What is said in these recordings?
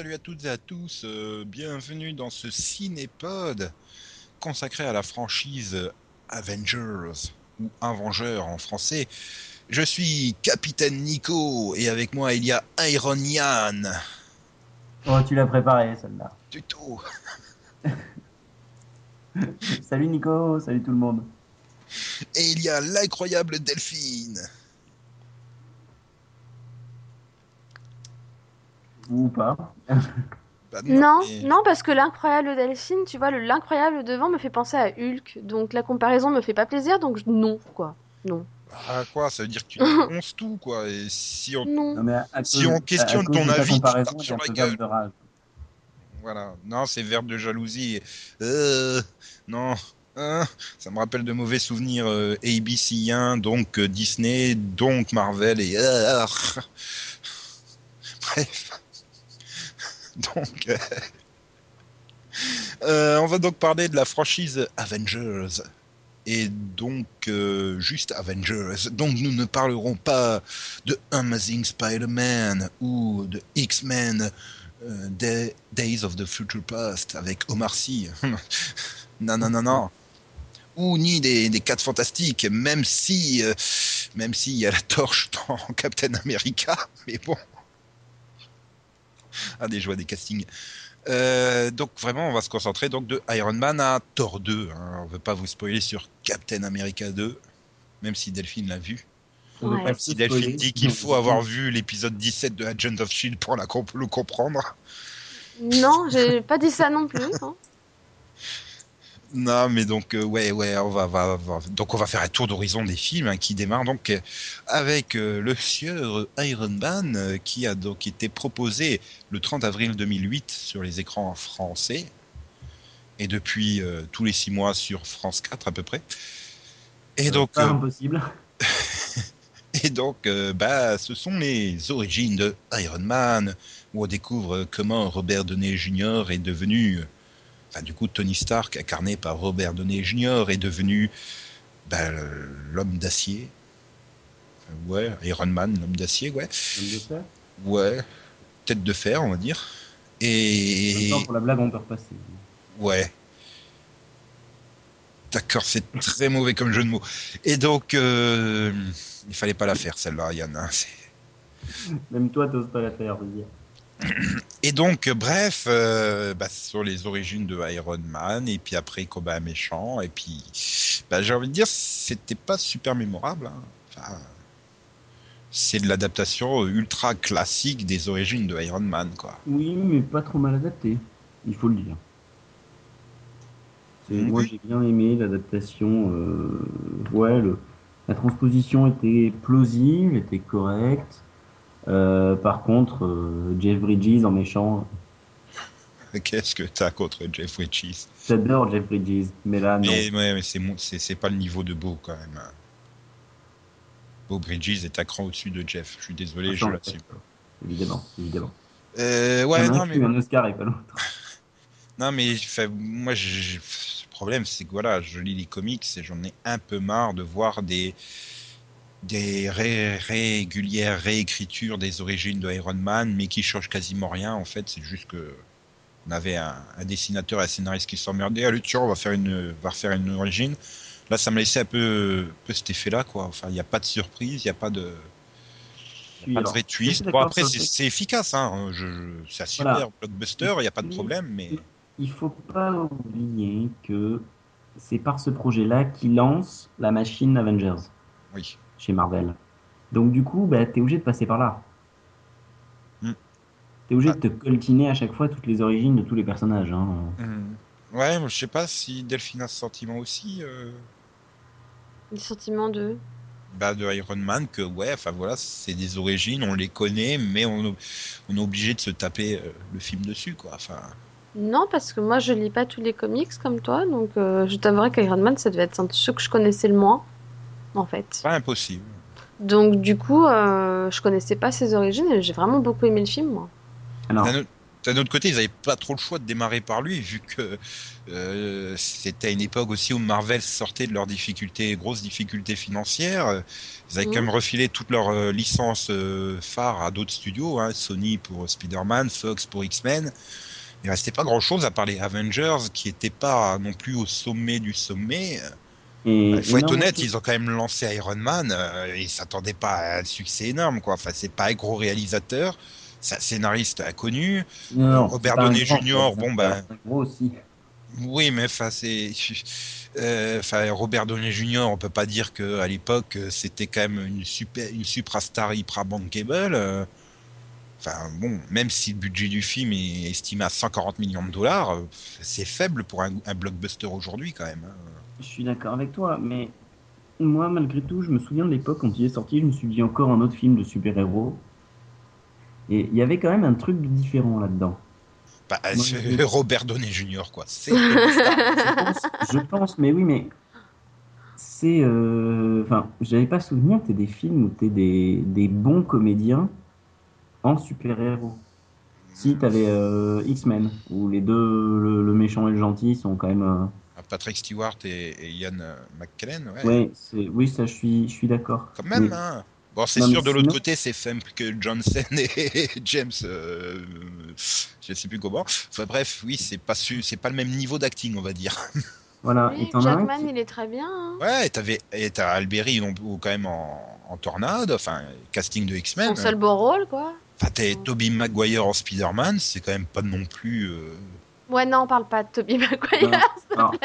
salut à toutes et à tous, euh, bienvenue dans ce cinépod consacré à la franchise Avengers ou Avengers en français. Je suis Capitaine Nico et avec moi il y a Iron Yann. Oh, tu l'as préparé celle-là. Du tout. salut Nico, salut tout le monde. Et il y a l'incroyable Delphine. Ou pas. Bah Non, mais- non, parce que l'incroyable Delphine, tu vois, le l'incroyable devant me fait penser à Hulk, donc la comparaison me fait pas plaisir, donc je- non, quoi. Non. Ah quoi, ça veut dire que tu dénonces tout quoi. Et si on Non. Non, mais à- à Si cause- on questionne ton avis, tu sur a la gueule. de rage. Voilà. Non, c'est verbe de jalousie. Euh, non. Hein, ça me rappelle de mauvais souvenirs euh, ABC1, donc euh, Disney, donc Marvel et... euh, Bref. Donc... euh, euh, on va donc parler de la franchise Avengers. Et donc, euh, juste Avengers. Donc, nous ne parlerons pas de Amazing Spider-Man ou de X-Men euh, Day- Days of the Future Past avec Omar Sy. non, non, non, non. Ou ni des, des 4 fantastiques, même si, euh, même s'il y a la torche dans Captain America, mais bon. Ah, des joies des castings. Euh, donc vraiment, on va se concentrer donc de Iron Man à Thor 2. Hein. On veut pas vous spoiler sur Captain America 2, même si Delphine l'a vu. Ouais. pas Si Delphine dit qu'il faut avoir vu l'épisode 17 de Agent of Shield pour la comp- le comprendre. Non, j'ai pas dit ça non plus. hein. Non, mais donc euh, ouais, ouais, on va, va- va- donc on va faire un tour d'horizon des films hein, qui démarre donc euh, avec euh, le sieur Iron Man euh, qui a donc été proposé le 30 avril 2008 sur les écrans français et depuis tous les six mois sur France 4 à peu près. Et donc, pas impossible. Et donc, bah, ce sont les origines de Iron Man, où on découvre comment Robert Downey Jr. est devenu, enfin, du coup, Tony Stark, incarné par Robert Downey Jr., est devenu bah, l'homme d'acier. Ouais, Iron Man, l'homme d'acier, ouais. Comme de fer? Ouais, tête de fer, on va dire. En même Et temps, pour la blague, on peut repasser. ouais. D'accord, c'est très mauvais comme jeu de mots. Et donc, euh, il fallait pas la faire celle-là, Yann. hein, Même toi, t'oses pas la faire, je veux dire. Et donc, euh, bref, euh, bah, sur les origines de Iron Man, et puis après combat méchant, et puis, bah, j'ai envie de dire, c'était pas super mémorable. hein. Enfin, c'est de l'adaptation ultra classique des origines de Iron Man, quoi. Oui, mais pas trop mal adapté, il faut le dire. Oui. Moi, j'ai bien aimé l'adaptation. euh, Ouais, le... la transposition était plausible, était correcte. Euh, par contre, euh, Jeff Bridges en méchant, Qu'est-ce que t'as contre Jeff Bridges? J'adore Jeff Bridges, mais là, non. Mais, ouais, mais c'est pas le niveau de Beau, quand même. Beau Bridges est un cran au-dessus de Jeff. Je suis désolé, je Attends, l'assume. Évidemment, évidemment. Euh, ouais, non, un mais un Oscar et pas l'autre. Non, mais moi, le problème, c'est que voilà, je lis les comics et j'en ai un peu marre de voir des des ré- régulières réécritures des origines de Iron Man, mais qui changent quasiment rien. En fait, c'est juste que on avait un, un dessinateur et un scénariste qui s'emmerdaient. Allez, tiens, on va faire une, va refaire une origine. Là, ça me laissait un peu, cet effet-là, quoi. Enfin, il n'y a pas de surprise, il n'y a pas de, Puis, pas de vrai twist. Bon, après, c'est efficace, hein. Je, je- c'est un super Voilà. blockbuster, il n'y a pas de Oui. problème, mais. Il faut pas oublier que c'est par ce projet-là qu'il lance la machine Avengers Oui. Chez Marvel. Donc du coup, bah, t'es obligé de passer par là. Hmm. T'es obligé Ah. de te coltiner à chaque fois toutes les origines de tous les personnages. Hein. Mhm. Ouais, moi, je sais pas si Delphine a ce sentiment aussi euh, Les sentiments de. bah, de Iron Man, que ouais, enfin voilà, c'est des origines, on les connaît, mais on, on est obligé de se taper euh, le film dessus, quoi. Enfin, Non, parce que moi je lis pas tous les comics comme toi, donc euh, je t'avouerai qu'Iron Man ça devait être un de ceux que je connaissais le moins, en fait. pas impossible. Donc du coup, euh, je connaissais pas ses origines et j'ai vraiment beaucoup aimé le film, moi. Alors, D'un autre- côté, ils n'avaient pas trop le choix de démarrer par lui, vu que euh, c'était une époque aussi où Marvel sortait de leurs difficultés, grosses difficultés financières. Ils avaient Mhm. quand même refilé toutes leurs euh, licences euh, phares à d'autres studios, hein, Sony pour Spider-Man, Fox pour X-Men. Il restait pas grand-chose à part les Avengers, qui n'étaient pas non plus au sommet du sommet. Et, Il faut être honnête, ils ont quand même lancé Iron Man. Euh, ils s'attendaient pas à un succès énorme, quoi. Enfin, c'est pas un gros réalisateur, c'est un scénariste inconnu. non, non, Robert Downey Jr., bon, c'est ben- un gros aussi. Oui, mais enfin, c'est. euh, Enfin, Robert Downey Jr., on peut pas dire que à l'époque euh, c'était quand même une super, une suprastar hyper bankable. euh. Enfin bon, même si le budget du film est estimé à 140 millions de dollars, euh, c'est faible pour un, un blockbuster aujourd'hui quand même. hein. Je suis d'accord avec toi, mais moi, malgré tout, je me souviens de l'époque quand il est sorti, je me suis dit encore un autre film de super-héros. Et il y avait quand même un truc différent là-dedans. Bah, Moi, je- Robert Downey Jr. quoi. C'est Je pense, je pense, mais oui, mais c'est. euh, Enfin, j'avais pas souvenir que t'es des films où t'es des, des bons comédiens en super-héros. Si, t'avais euh, X-Men, où les deux, le, le méchant et le gentil, sont quand même. euh, Patrick Stewart et, et Ian euh, McKellen, ouais. Ouais, c'est, oui, ça, je suis, je suis d'accord. Quand même, Mais- hein. Bon, c'est Non, sûr, de l'autre côté, c'est simple que Johnson et James, euh, je sais plus comment. Enfin bref, oui, c'est pas su, c'est pas le même niveau d'acting, on va dire. Voilà, Oui, et t'en as un Jackman, il est très bien. hein. Ouais, et t'avais, et t'as Alberi ou quand même en, en tornade, enfin, casting de X-Men. Son seul bon rôle, quoi. Enfin, t'as Tobey Maguire en Spider-Man, c'est quand même pas non plus. euh, Ouais, non, on parle pas de Tobey Maguire. Non.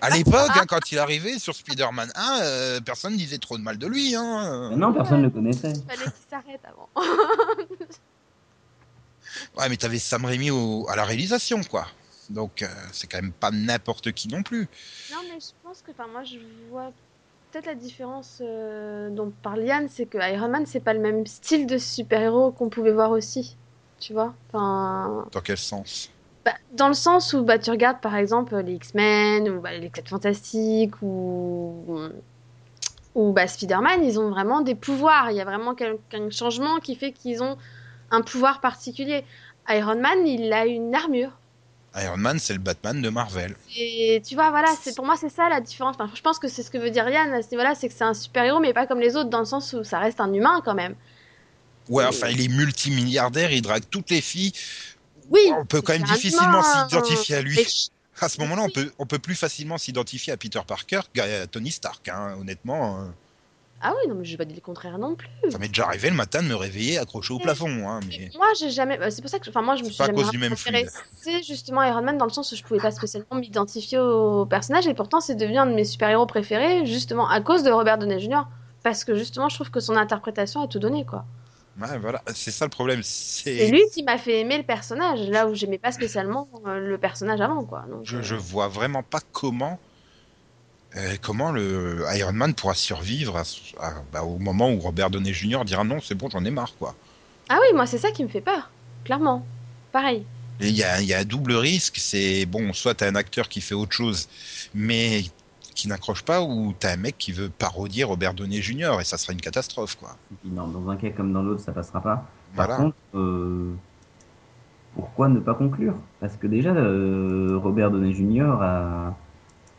À l'époque, hein, quand il arrivait sur Spider-Man 1, euh, personne disait trop de mal de lui. Hein. non, personne ne le connaissait. Fallait qu'il s'arrête avant. Ouais, mais t'avais Sam Raimi au- à la réalisation, quoi. Donc, euh, c'est quand même pas n'importe qui non plus. Non, mais je pense que, enfin, moi, je vois peut-être la différence euh, dont parle Yann, c'est que Iron Man, c'est pas le même style de super-héros qu'on pouvait voir aussi. Tu vois Enfin, Dans quel sens? Bah, dans le sens où bah, tu regardes par exemple les X-Men ou bah, les 4 Fantastiques ou, ou bah, Spider-Man, ils ont vraiment des pouvoirs. Il y a vraiment un changement qui fait qu'ils ont un pouvoir particulier. Iron Man, il a une armure. Iron Man, c'est le Batman de Marvel. Et tu vois, voilà, c'est pour moi c'est ça la différence. Enfin, je pense que c'est ce que veut dire Yann à ce niveau-là, c'est que c'est un super-héros, mais pas comme les autres, dans le sens où ça reste un humain quand même. Ouais, enfin, il est multimilliardaire, il drague toutes les filles. Oui. On peut quand même c'est difficilement s'identifier à lui. mais- À ce moment-là, on peut, on peut plus facilement s'identifier à Peter Parker qu'à Tony Stark, hein, honnêtement. euh. Ah oui, non, mais je vais pas dire le contraire non plus. Ça m'est déjà arrivé le matin de me réveiller accroché au plafond. Hein, mais... Moi, j'ai jamais. bah, C'est pour ça que. Enfin, moi, je me C'est suis pas à cause du même intéressée justement Iron Man dans le sens où je pouvais pas spécialement m'identifier au personnage et pourtant c'est devenu un de mes super-héros préférés justement à cause de Robert Downey Jr. Parce que justement, je trouve que son interprétation a tout donné quoi. Ouais, voilà, c'est ça le problème. C'est lui qui m'a fait aimer le personnage là où j'aimais pas spécialement euh, le personnage avant quoi. Donc, Je, euh, je vois vraiment pas comment, euh, comment le Iron Man pourra survivre à, ce- à- bah, au moment où Robert Downey Jr. dira non, c'est bon, j'en ai marre, quoi. Ah oui, moi c'est ça qui me fait peur, clairement. Pareil. Il y a, il y a un double risque, c'est bon, soit t'as un acteur qui fait autre chose, mais qui n'accroche pas, ou t'as un mec qui veut parodier Robert Downey Jr. et ça serait une catastrophe, quoi. Non, dans un cas comme dans l'autre, ça passera pas. Par Voilà. contre, euh, pourquoi ne pas conclure? Parce que déjà, euh, Robert Downey Jr. a,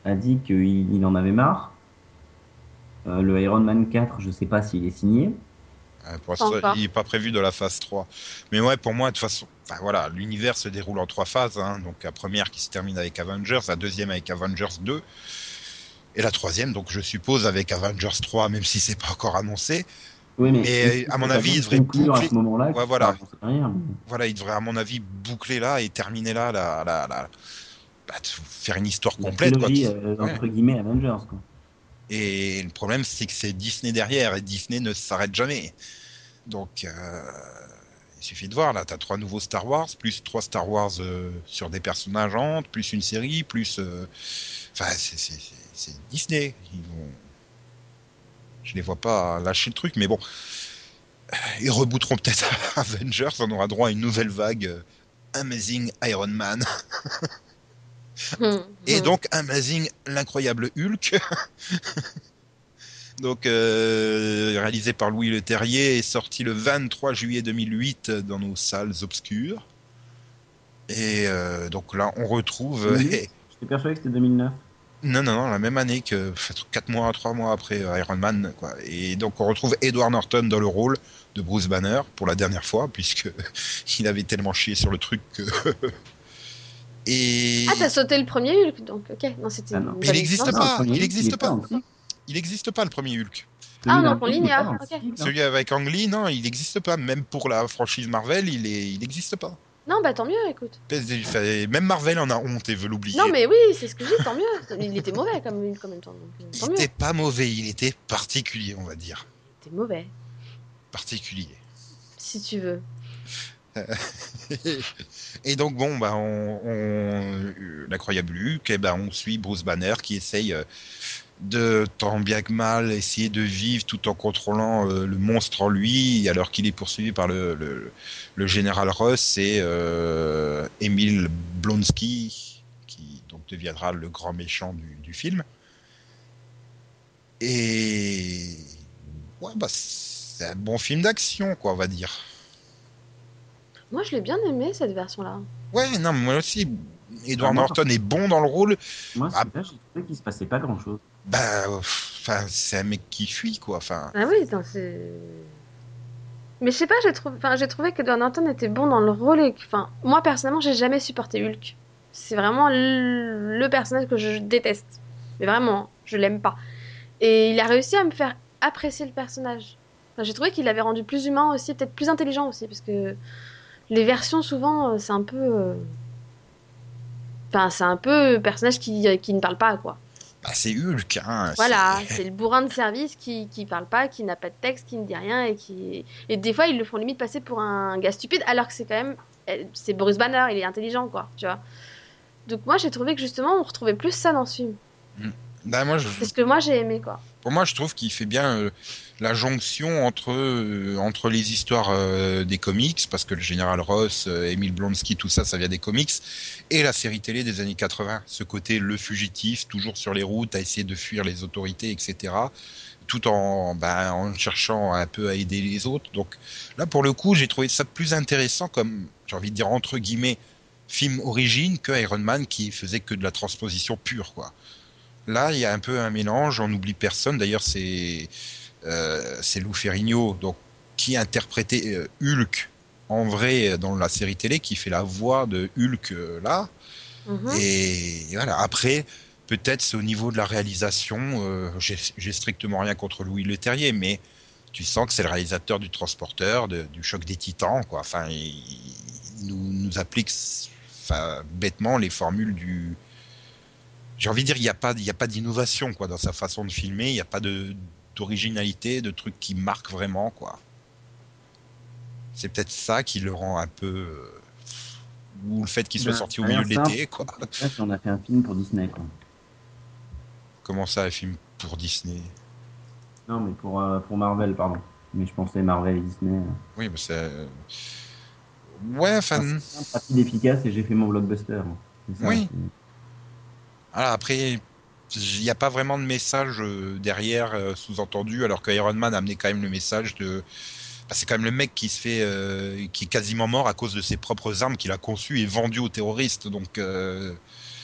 a dit qu'il il en avait marre. Euh, le Iron Man 4, je sais pas s'il est signé. Pour il n'est pas prévu de la phase 3. Mais ouais, pour moi, de toute façon, enfin, voilà, l'univers se déroule en trois phases. hein. Donc la première qui se termine avec Avengers, la deuxième avec Avengers 2, et la troisième, donc je suppose avec Avengers 3, même si c'est pas encore annoncé. Oui, mais, Mais, que à mon avis, il devrait conclure à boucler- ce moment-là. Ouais, voilà. rien, mais- il devrait à mon avis boucler là et terminer là, bah, faire une histoire La complète. Trilogie, euh, ouais. entre guillemets, Avengers. Quoi. Et le problème, c'est que c'est Disney derrière, et Disney ne s'arrête jamais. Donc, euh, il suffit de voir, là, t'as trois nouveaux Star Wars, plus trois Star Wars euh, sur des personnages plus une série, plus... euh, Enfin, c'est- c'est Disney. Ils vont... Je les vois pas lâcher le truc, mais bon. Ils rebooteront peut-être Avengers, on aura droit à une nouvelle vague euh, Amazing Iron Man. Et Hmm. donc Amazing, l'incroyable Hulk. donc euh, réalisé par Louis Leterrier et sorti le 23 juillet 2008 dans nos salles obscures. Et euh, donc là, on retrouve. Oui. et- J'étais persuadé que c'était 2009. Non, non, non, la même année que 4 mois, 3 mois après euh, Iron Man. Quoi. Et donc on retrouve Edward Norton dans le rôle de Bruce Banner pour la dernière fois, puisque il avait tellement chié sur le truc que. Et Ah, t'as sauté le premier Hulk, donc ok. Non, c'était. Ah, non. une Mais il bonne existe expérience. pas, le premier, il existe est pas. il n'existe pas le premier Hulk. Ah, non, le ok. cycle, hein. Celui avec Ang Lee, non, il n'existe pas. Même pour la franchise Marvel, il est, il n'existe pas. Non, bah tant mieux, écoute. Même Marvel en a honte et veut l'oublier. Non, mais oui, c'est ce que je dis, tant mieux. Il était mauvais en même. Donc, euh, Il n'était pas mauvais, il était particulier, on va dire. Il était mauvais, Particulier. si tu veux. et donc bon, bah, on, on- l'incroyable Hulk, eh ben, on suit Bruce Banner qui essaye euh, de tant bien que mal essayer de vivre tout en contrôlant euh, le monstre en lui, alors qu'il est poursuivi par le, le, le général Ross et euh, Emile Blonsky, qui donc deviendra le grand méchant du, du film. Et ouais, bah, c'est un bon film d'action, quoi, on va dire. Moi, je l'ai bien aimé, cette version-là. Ouais, non, mais moi aussi. Edward Ah, moi, Norton est bon dans le rôle. Moi, Ah. trouvé qu'il se passait pas grand-chose. Bah, enfin, c'est un mec qui fuit, quoi. Ah oui, c'est. Mais je sais pas, j'ai trouvé, que Edward Norton était bon dans le rôle. Enfin, moi personnellement, j'ai jamais supporté Hulk. C'est vraiment le... personnage que je déteste. Mais vraiment, je l'aime pas. Et il a réussi à me faire apprécier le personnage. J'ai trouvé qu'il l'avait rendu plus humain aussi, peut-être plus intelligent aussi, parce que les versions souvent, euh, c'est un peu. euh, Enfin, c'est un peu personnage qui, euh, qui ne parle pas, quoi. Bah, c'est Hulk, hein. Voilà, c'est- le bourrin de service qui, qui parle pas, qui n'a pas de texte, qui ne dit rien et qui. Et des fois, ils le font limite passer pour un gars stupide, alors que c'est quand même. eh, C'est Boris Banner, il est intelligent, quoi, tu vois. Donc, moi, j'ai trouvé que justement, on retrouvait plus ça dans ce film. Bah, moi, je- C'est ce que moi, j'ai aimé, quoi. Pour moi, je trouve qu'il fait bien euh, la jonction entre, euh, entre les histoires euh, des comics, parce que le général Ross, Emile Blonsky, tout ça, ça vient des comics, et la série télé des années 80. Ce côté le fugitif, toujours sur les routes, à essayer de fuir les autorités, etc. Tout en, bah, en cherchant un peu à aider les autres. Donc là, pour le coup, j'ai trouvé ça plus intéressant comme, j'ai envie de dire, entre guillemets, film origine que Iron Man qui faisait que de la transposition pure, quoi. Là, il y a un peu un mélange, on n'oublie personne. D'ailleurs, c'est euh, Lou Ferrigno donc, qui interprétait euh, Hulk en vrai dans la série télé, qui fait la voix de Hulk euh, là. Mhm. Et voilà, après, peut-être c'est au niveau de la réalisation, j'ai strictement rien contre Louis Leterrier, mais tu sens que c'est le réalisateur du Transporteur, de- du Choc des Titans, quoi. Enfin, il, il nous, nous applique bêtement les formules du. J'ai envie de dire, il n'y a pas, il y a pas d'innovation quoi dans sa façon de filmer, il n'y a pas de d'originalité, de trucs qui marquent vraiment quoi. C'est peut-être ça qui le rend un peu euh, ou le fait qu'il soit Ben, sorti au milieu de l'été quoi. On a fait un film pour Disney, quoi. Comment ça, un film pour Disney? Non, mais pour, euh, pour Marvel, pardon. Mais je pensais Marvel et Disney. euh. Oui, mais c'est. Ouais, enfin. Ah, c'est rapide, efficace et j'ai fait mon blockbuster. Ça, Oui. Après, il n'y a pas vraiment de message euh, derrière euh, sous-entendu, alors que Iron Man a amené quand même le message de. Bah, c'est quand même le mec qui se fait, euh, qui est quasiment mort à cause de ses propres armes qu'il a conçues et vendues aux terroristes. Donc, euh,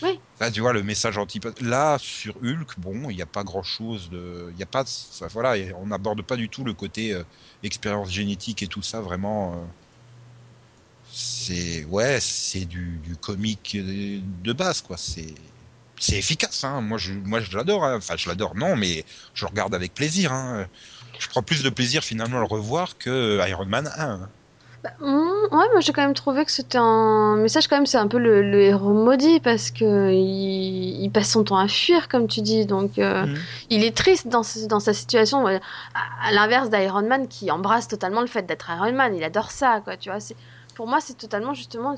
Oui. là, tu vois le message anti. Là, sur Hulk, bon, il n'y a pas grand-chose de, il y a pas, ça, voilà, on n'aborde pas du tout le côté euh, expérience génétique et tout ça. Vraiment, c'est, ouais, c'est du, du comique de base, quoi. C'est c'est efficace. Hein. Moi, je, moi, je l'adore. hein. Enfin, je l'adore, non, mais je le regarde avec plaisir. Hein. Je prends plus de plaisir finalement à le revoir que Iron Man 1. hein. Bah, mm, ouais, moi j'ai quand même trouvé que c'était un message quand même, c'est un peu le, le héros maudit parce que il, il passe son temps à fuir, comme tu dis. Donc, euh, Mhm. il est triste dans, ce- dans sa situation. À, à l'inverse d'Iron Man qui embrasse totalement le fait d'être Iron Man. Il adore ça, quoi. Tu vois, c'est pour moi c'est totalement justement,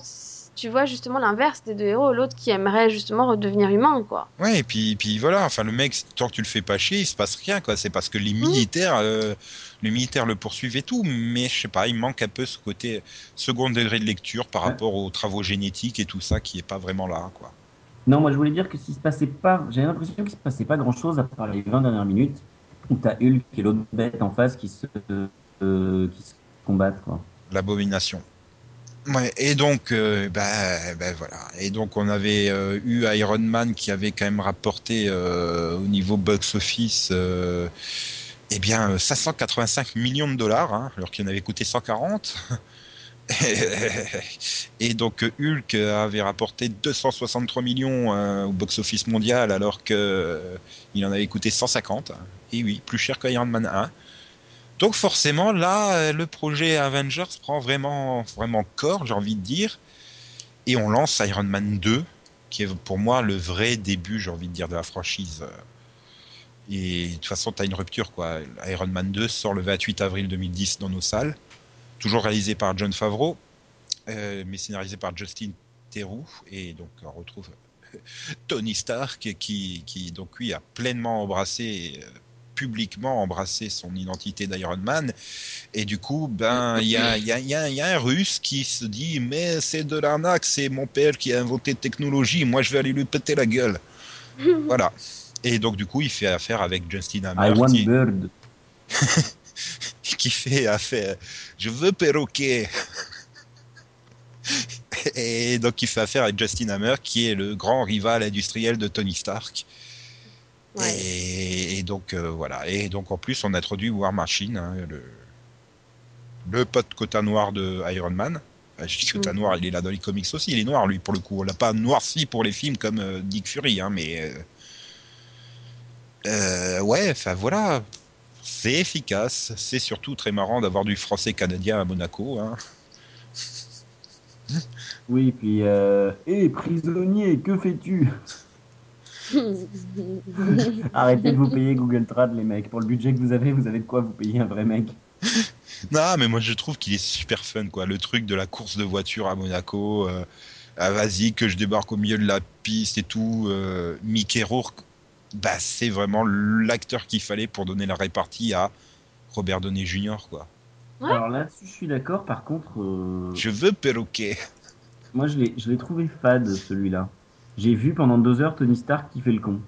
tu vois justement l'inverse des deux héros, l'autre qui aimerait justement redevenir humain, quoi. Ouais, et puis, puis voilà. Enfin, le mec, tant que tu le fais pas chier, il se passe rien, quoi. C'est parce que les militaires, euh, les militaires le poursuivent et tout. Mais je sais pas, il manque un peu ce côté second degré de lecture par Ouais. rapport aux travaux génétiques et tout ça qui est pas vraiment là, quoi. Non, moi je voulais dire que s'il se passait pas, j'ai l'impression qu'il se passait pas grand chose à part les 20 dernières minutes où t'as Hulk et l'autre bête en face qui se, euh, qui se combattent quoi. L'abomination. Ouais, et donc, euh, bah, bah, voilà. Et donc, on avait euh, eu Iron Man qui avait quand même rapporté euh, au niveau box-office, eh bien, 585 millions de dollars, hein, alors qu'il en avait coûté 140. et donc, Hulk avait rapporté 263 millions euh, au box-office mondial, alors que euh, il en avait coûté 150. Et oui, plus cher qu'Iron Man 1. Donc forcément, là, euh, le projet Avengers prend vraiment, vraiment corps, j'ai envie de dire, et on lance Iron Man 2, qui est pour moi le vrai début, j'ai envie de dire, de la franchise. Et de toute façon, tu as une rupture, quoi. Iron Man 2 sort le 28 avril 2010 dans nos salles, toujours réalisé par John Favreau, euh, mais scénarisé par Justin Theroux, et donc on retrouve Tony Stark, qui, qui donc lui a pleinement embrassé euh, publiquement embrassé son identité d'Iron Man. Et du coup, ben, il y a, y, a, y, a, y a un russe qui se dit Mais c'est de l'arnaque, c'est mon père qui a inventé technologie, moi je vais aller lui péter la gueule. voilà. Et donc, du coup, il fait affaire avec Justin Hammer. I want qui, bird. qui fait affaire. Je veux perroquet. Et donc, il fait affaire avec Justin Hammer, qui est le grand rival industriel de Tony Stark. Ouais. Et, et, donc euh, voilà. Et donc en plus on introduit War Machine, hein, le, le pote quota noir de Iron Man. Enfin, je dis quota Mhm. noir, il est là dans les comics aussi. Il est noir lui pour le coup. On l'a pas noirci pour les films comme euh, Nick Fury, hein, mais euh, euh, ouais. Enfin voilà. C'est efficace. C'est surtout très marrant d'avoir du français canadien à Monaco. Hein. Oui, puis. Euh... Hé, prisonnier, que fais-tu? Arrêtez de vous payer Google Trad, les mecs. Pour le budget que vous avez, vous avez de quoi vous payer un vrai mec. Non, mais moi je trouve qu'il est super fun, quoi. Le truc de la course de voiture à Monaco, euh, ah, vas-y, que je débarque au milieu de la piste et tout. Euh, Mickey Rourke, bah, c'est vraiment l'acteur qu'il fallait pour donner la répartie à Robert Downey Jr., quoi. Ouais. Alors là-dessus, je suis d'accord. Par contre, euh, Je veux perroquet. moi, je l'ai je l'ai trouvé fade, celui-là. J'ai vu pendant deux heures Tony Stark qui fait le con.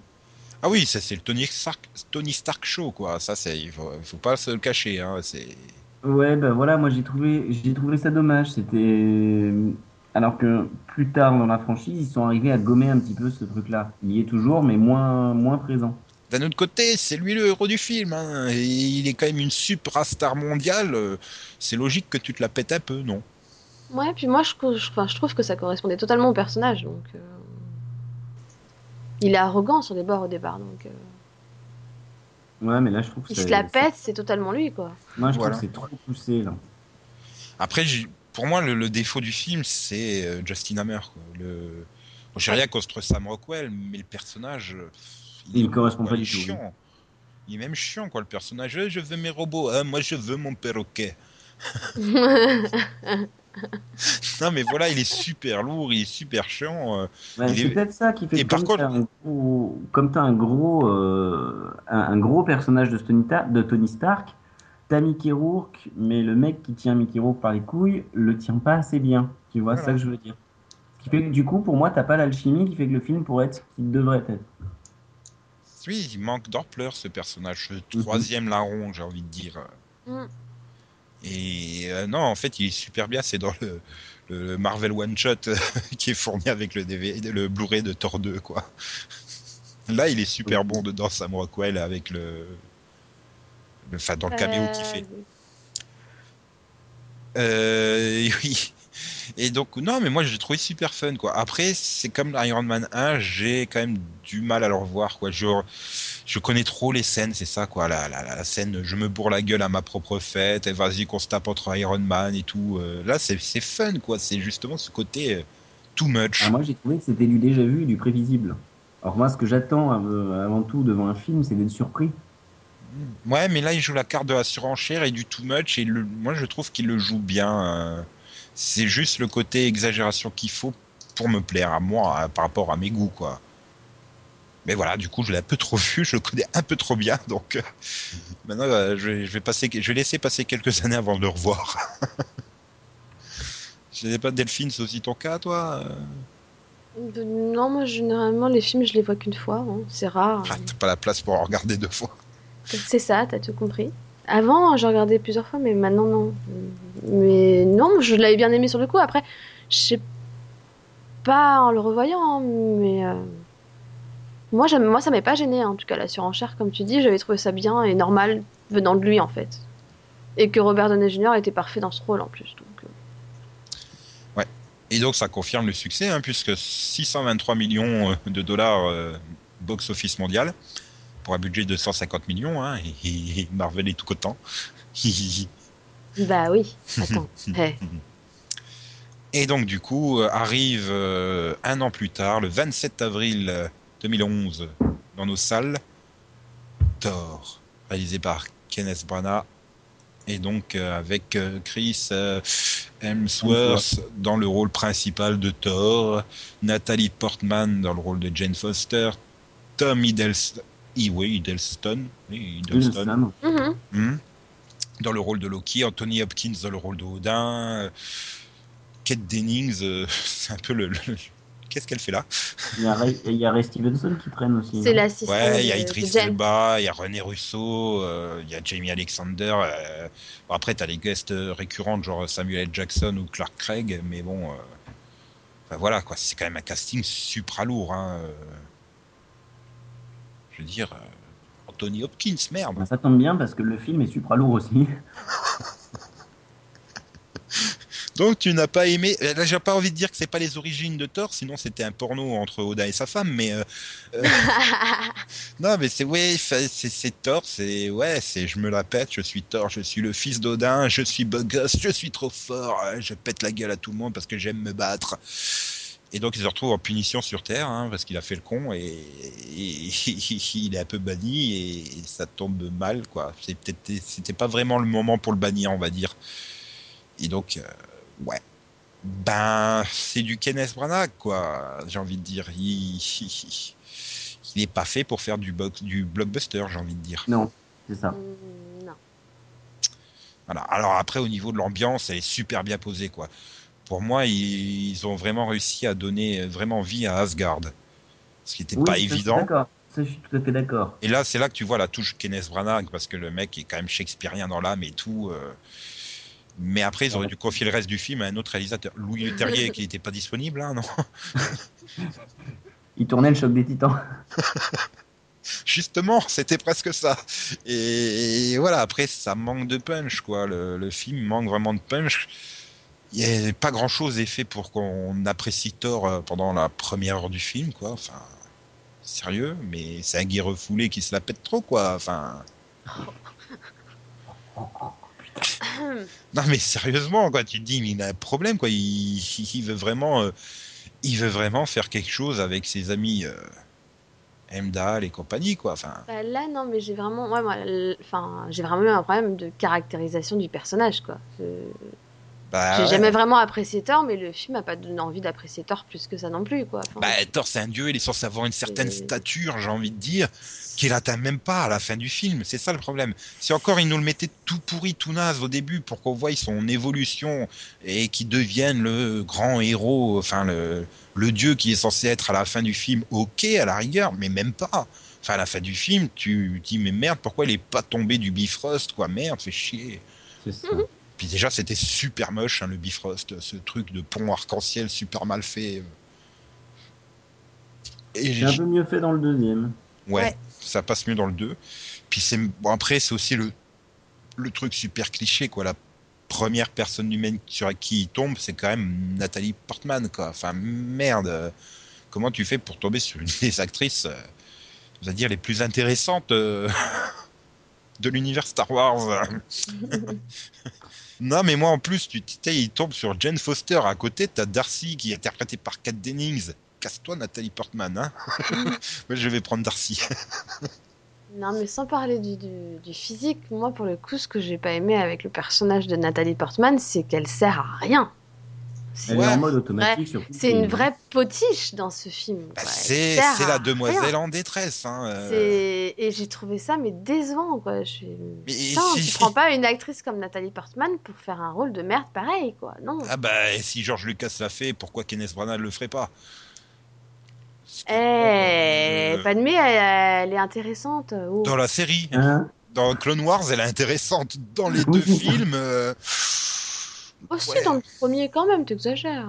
Ah oui, ça c'est le Tony Stark, Tony Stark show, quoi. Ça, c'est, il faut, faut pas se le cacher, hein. C'est. Ouais, ben voilà, moi j'ai trouvé, j'ai trouvé ça dommage. C'était. Alors que plus tard dans la franchise, ils sont arrivés à gommer un petit peu ce truc-là. Il y est toujours, mais moins, moins présent. D'un autre côté, c'est lui le héros du film. Hein. Et il est quand même une suprastar mondiale. euh, C'est logique que tu te la pètes un peu, non? Ouais, puis moi, je, je, enfin, je trouve que ça correspondait totalement au personnage. Donc, euh, il est arrogant sur les bords au départ. Donc, euh, Ouais, mais là je trouve que il c'est- se la pète, c'est totalement lui, quoi. Moi je Voilà. trouve que c'est trop poussé là. Après, j'ai- pour moi, le, le défaut du film, c'est euh, Justin Hammer. Quoi. Le... Bon, j'ai rien contre Sam Rockwell, mais le personnage. euh, Il est- correspond pas du tout, chiant. Il est même chiant, quoi, le personnage. Je veux mes robots. Ah, moi, je veux mon perroquet. Non, mais voilà, il est super lourd, il est super chiant. euh, Ouais, c'est est- peut-être ça qui fait Et que par comme contre- t'as un gros, comme t'as un gros, euh, un, un gros personnage de Tony, Ta- de Tony Stark, t'as Mickey Rourke, mais le mec qui tient Mickey Rourke par les couilles le tient pas assez bien. Tu vois, c'est ça Voilà. que je veux dire. Ce qui fait que du coup, pour moi, t'as pas l'alchimie qui fait que le film pourrait être ce qu'il devrait être. Oui, il manque d'ampleur, ce personnage. Ce Mhm. troisième larron, j'ai envie de dire. Mm. Et euh, non, en fait, il est super bien. C'est dans le, le Marvel One Shot euh, qui est fourni avec le, DVD, le Blu-ray de Thor 2, quoi. Là, il est super bon dedans, Sam Rockwell, avec le. Enfin, dans le caméo qu'il fait. Euh, oui. Et donc, non, mais moi, j'ai trouvé super fun, quoi. Après, c'est comme Iron Man 1, j'ai quand même du mal à le revoir, quoi. Je, je connais trop les scènes, c'est ça, quoi. La, la, la scène, je me bourre la gueule à ma propre fête, et vas-y, qu'on se tape entre Iron Man et tout. Euh, là, c'est c'est fun, quoi. C'est justement ce côté euh, too much. Alors moi, j'ai trouvé que c'était du déjà vu du prévisible. Alors moi, ce que j'attends avant tout devant un film, c'est d'être surpris. Ouais, mais là, il joue la carte de la surenchère et du too much, et le- moi, je trouve qu'il le joue bien. euh. c'est juste le côté exagération qu'il faut pour me plaire à moi, par rapport à mes goûts, quoi. Mais voilà, du coup, je l'ai un peu trop vu, je le connais un peu trop bien, donc euh, maintenant, euh, je, vais, je vais passer, je vais laisser passer quelques années avant de le revoir. Je sais pas, Delphine, c'est aussi ton cas, toi euh? Non, moi, généralement, les films, je les vois qu'une fois. hein. C'est rare. Ah, T'as pas la place pour en regarder deux fois. C'est ça, t'as tout compris. Avant, j'ai regardé plusieurs fois, mais maintenant, non. Mais non, je l'avais bien aimé sur le coup. Après, je sais pas en le revoyant, hein, mais. euh, Moi, moi, ça m'est pas gêné, hein, en tout cas, la surenchère, comme tu dis, j'avais trouvé ça bien et normal venant de lui, en fait. Et que Robert Downey Jr. était parfait dans ce rôle, en plus. Donc, euh, Et donc ça confirme le succès, hein, puisque 623 millions euh, de dollars euh, box-office mondial, pour un budget de 150 millions, hein, et, et Marvel est tout content. Bah oui, attends. Et donc du coup arrive euh, un an plus tard, le 27 avril 2011, dans nos salles, Thor, réalisé par Kenneth Branagh, et donc euh, avec euh, Chris euh, Hemsworth dans le rôle principal de Thor, Nathalie Portman dans le rôle de Jane Foster, Tom Hiddleston, oui, Hiddleston, oui, Hiddleston, Wilson. mhm. Hmm. dans le rôle de Loki, Anthony Hopkins dans le rôle de Odin, Kate Dennings, euh, c'est un peu le. le- Qu'est-ce qu'elle fait là? Il y a Ray, il y a Ray Stevenson qui traîne aussi. C'est l'assistant Ouais, il y a Idris. Elba, il y a René Russo, euh, il y a Jamie Alexander. euh, bon, après, t'as les guests récurrents genre Samuel L. Jackson ou Clark Craig, mais bon. euh, voilà, quoi, c'est quand même un casting supra lourd. Hein, euh. je veux dire, euh, Anthony Hopkins, merde. Ben, ça tombe bien parce que le film est supra lourd aussi. Donc tu n'as pas aimé. euh, Là, j'ai pas envie de dire que c'est pas les origines de Thor, sinon c'était un porno entre Oda et sa femme. Mais euh, euh, non, mais c'est ouais, c'est c'est Thor, c'est ouais, c'est je me la pète, je suis Thor, je suis le fils d'Odin, je suis beau gosse, je suis trop fort, euh, je pète la gueule à tout le monde parce que j'aime me battre. Et donc il se retrouve en punition sur Terre hein, parce qu'il a fait le con et, et- il est un peu banni et, ça tombe mal quoi. C'est peut-être c'était pas vraiment le moment pour le bannir on va dire. Et donc euh, ouais. Ben c'est du Kenneth Branagh quoi. J'ai envie de dire. Il, il, il est pas fait pour faire du box du blockbuster j'ai envie de dire. Non, c'est ça. Mm, non. Voilà. Alors après, au niveau de l'ambiance, elle est super bien posée, quoi. Pour moi, ils, ils ont vraiment réussi à donner vraiment vie à Asgard, ce qui n'était Oui, pas ça, je suis évident. D'accord. Ça, je suis tout à fait d'accord. Et là, c'est là que tu vois la touche Kenneth Branagh, parce que le mec est quand même shakespearien dans l'âme et tout. euh. Mais après, ils auraient dû confier le reste du film à un autre réalisateur, Louis Leterrier, qui n'était pas disponible, hein, non Il tournait le choc des titans. Justement, c'était presque ça. Et, voilà, après, ça manque de punch, quoi. Le, le film manque vraiment de punch. Il n'y a pas grand chose est fait pour qu'on apprécie Thor euh, pendant la première heure du film, quoi. Enfin, sérieux, mais c'est un guy refoulé qui se la pète trop, quoi. Enfin. Non, mais sérieusement, quoi. Tu te dis, mais il a un problème, quoi. Il, il veut vraiment, euh, il veut vraiment faire quelque chose avec ses amis. Euh, et compagnie, quoi. Enfin. Bah, là, non, mais j'ai vraiment, ouais, moi, l- enfin, j'ai vraiment eu un problème de caractérisation du personnage, quoi. Bah, j'ai ouais. jamais vraiment apprécié Thor, mais le film m'a pas donné envie d'apprécier Thor plus que ça non plus, quoi. Enfin, Bah, Thor, c'est un dieu, il est censé avoir une certaine stature, j'ai envie de dire, qu'il atteint même pas à la fin du film. C'est ça le problème. Si encore il nous le mettait tout pourri, tout naze au début pour qu'on voie son évolution et qu'il devienne le grand héros, enfin le, le dieu qui est censé être à la fin du film, ok, à la rigueur, mais même pas. Enfin, à la fin du film, tu dis, mais merde, pourquoi il est pas tombé du Bifrost, quoi, merde, fait chier. C'est ça. Puis déjà, c'était super moche, hein, le Bifrost, ce truc de pont arc-en-ciel super mal fait. Et C'est un peu mieux fait dans le deuxième. Ouais, Ouais. ça passe mieux dans le 2. Puis c'est bon, après c'est aussi le le truc super cliché quoi, la première personne humaine sur qui il tombe, c'est quand même Nathalie Portman quoi. Enfin merde. Comment tu fais pour tomber sur une des actrices euh, on va dire les plus intéressantes euh, de l'univers Star Wars? Non, mais moi en plus, tu il tombe sur Jane Foster à côté, t'as Darcy qui est interprétée par Kat Dennings. Casse-toi Nathalie Portman, hein Moi je vais prendre Darcy. Non, mais sans parler du, du, du physique, moi, pour le coup, ce que j'ai pas aimé avec le personnage de Nathalie Portman, c'est qu'elle sert à rien. C'est Elle Ouais. est en mode automatique. sur c'est une vraie potiche dans ce film. Bah, c'est la demoiselle rien. en détresse. Hein, euh. Et j'ai trouvé ça mais décevant quoi. Je suis... Mais Putain, si- tu prends pas une actrice comme Nathalie Portman pour faire un rôle de merde pareil quoi. Non. Ah bah si George Lucas l'a fait, pourquoi Kenneth Branagh le ferait pas? Eh, Euh, Padmé, elle, elle est intéressante. Oh. Dans la série. Hein dans Clone Wars, elle est intéressante. Dans les deux films. Euh... Aussi, Ouais. dans le premier, quand même, t'exagères.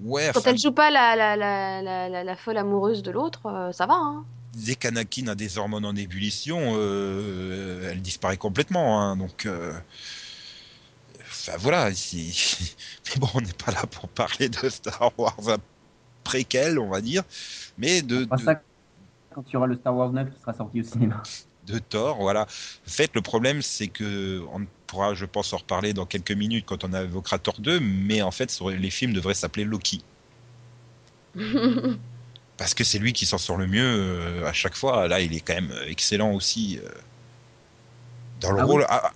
Ouais, Quand elle joue pas la, la, la, la, la, la folle amoureuse de l'autre, euh, ça va, hein. dès qu'Anakin a des hormones en ébullition, euh, elle disparaît complètement. hein, donc, euh, enfin voilà. Mais bon, on n'est pas là pour parler de Star Wars qu'elle, on va dire, mais de, de, ça quand il y aura le Star Wars 9 qui sera sorti au cinéma. de Thor. Voilà. En fait, le problème, c'est que on pourra, je pense, en reparler dans quelques minutes quand on évoquera Thor 2, mais en fait, sur- les films devraient s'appeler Loki. Parce que c'est lui qui s'en sort le mieux euh, à chaque fois. Là, il est quand même excellent aussi euh, dans le Ah oui. rôle. Ah,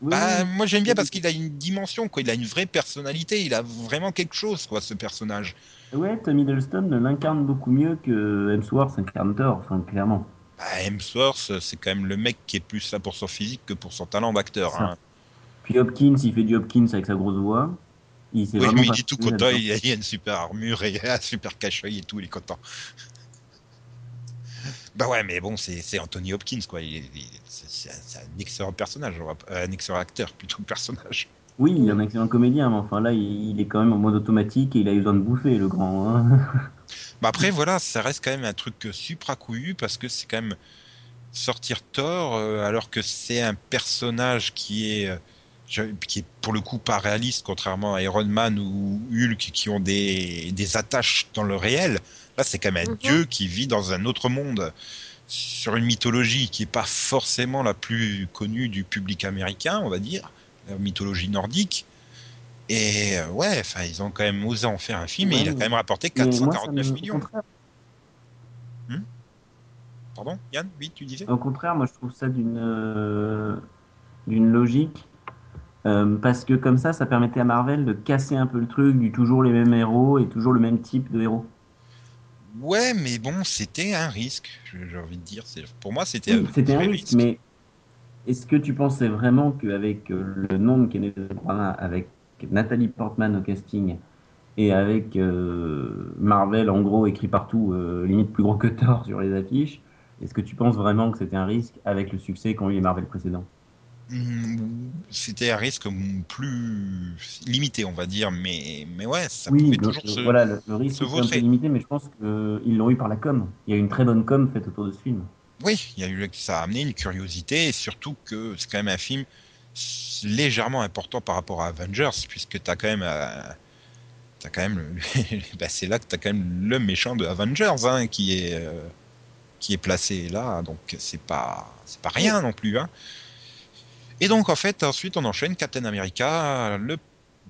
Oui, bah, oui. moi, j'aime bien parce qu'il a une dimension, quoi. Il a une vraie personnalité. Il a vraiment quelque chose, quoi, ce personnage. Ouais, Tom Hiddleston l'incarne beaucoup mieux que Hemsworth incarne Thor, enfin, clairement. Bah, Hemsworth, c'est quand même le mec qui est plus là pour son physique que pour son talent d'acteur. Hein. Puis Hopkins, il fait du Hopkins avec sa grosse voix. Il Oui, vraiment mais il est tout content. Il a, il a une super armure et un super cache-œil et tout. Il est content. Bah ouais, mais bon, c'est Anthony Hopkins, quoi. Il est- il- c'est un, excellent personnage, un excellent acteur plutôt que personnage. Oui, il est un excellent comédien, mais enfin là, il, est quand même en mode automatique et il a eu besoin de bouffer, le grand. hein. Bah après, voilà, ça reste quand même un truc supra couillu parce que c'est quand même sortir Thor euh, alors que c'est un personnage qui est euh, qui est pour le coup pas réaliste contrairement à Iron Man ou Hulk qui ont des, des attaches dans le réel. Là, c'est quand même un Mhm. dieu qui vit dans un autre monde sur une mythologie qui est pas forcément la plus connue du public américain, on va dire, la mythologie nordique. Et euh, ouais, enfin, ils ont quand même osé en faire un film et il a quand même rapporté Mais moi, ça 449 me- millions. Contraire, Pardon, Yann Oui, tu disais? Au contraire, moi, je trouve ça d'une euh, d'une logique. euh, parce que comme ça, ça permettait à Marvel de casser un peu le truc du toujours les mêmes héros et toujours le même type de héros. Ouais, mais bon, c'était un risque, j'ai envie de dire. C'est- Pour moi, c'était Oui, un vrai risque, mais est-ce que tu pensais vraiment qu'avec euh, le nom de Kenneth Branagh, avec Nathalie Portman au casting et avec euh, Marvel en gros écrit partout, euh, limite plus gros que Thor sur les affiches, est-ce que tu penses vraiment que c'était un risque avec le succès qu'ont eu les Marvel précédents? Hmm, C'était un risque plus limité, on va dire, mais, mais ouais, ça Oui, pouvait donc, toujours se... voilà, le, le risque est un peu limité, mais je pense qu'ils l'ont eu par la com. Il y a une très bonne com faite autour de ce film. Oui, il y a eu, ça a amené une curiosité et surtout que c'est quand même un film légèrement important par rapport à Avengers, puisque tu quand même. euh, bah, c'est là que tu as quand même le méchant de Avengers hein, qui est euh, qui est placé là donc c'est pas pas rien non plus hein. et donc en fait ensuite on enchaîne Captain America le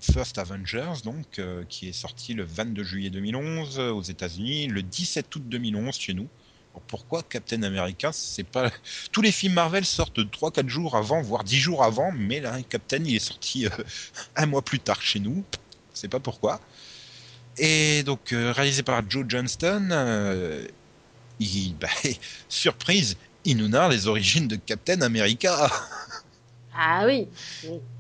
First Avengers donc euh, qui est sorti le 22 juillet 2011 aux États-Unis le 17 août 2011 chez nous pourquoi Captain America c'est pas tous les films Marvel sortent 3-4 jours avant voire 10 jours avant mais là Captain il est sorti euh, un mois plus tard chez nous. C'est pas pourquoi. Et donc euh, réalisé par Joe Johnston euh, il, bah, surprise il nous narre les origines de Captain America. Ah oui.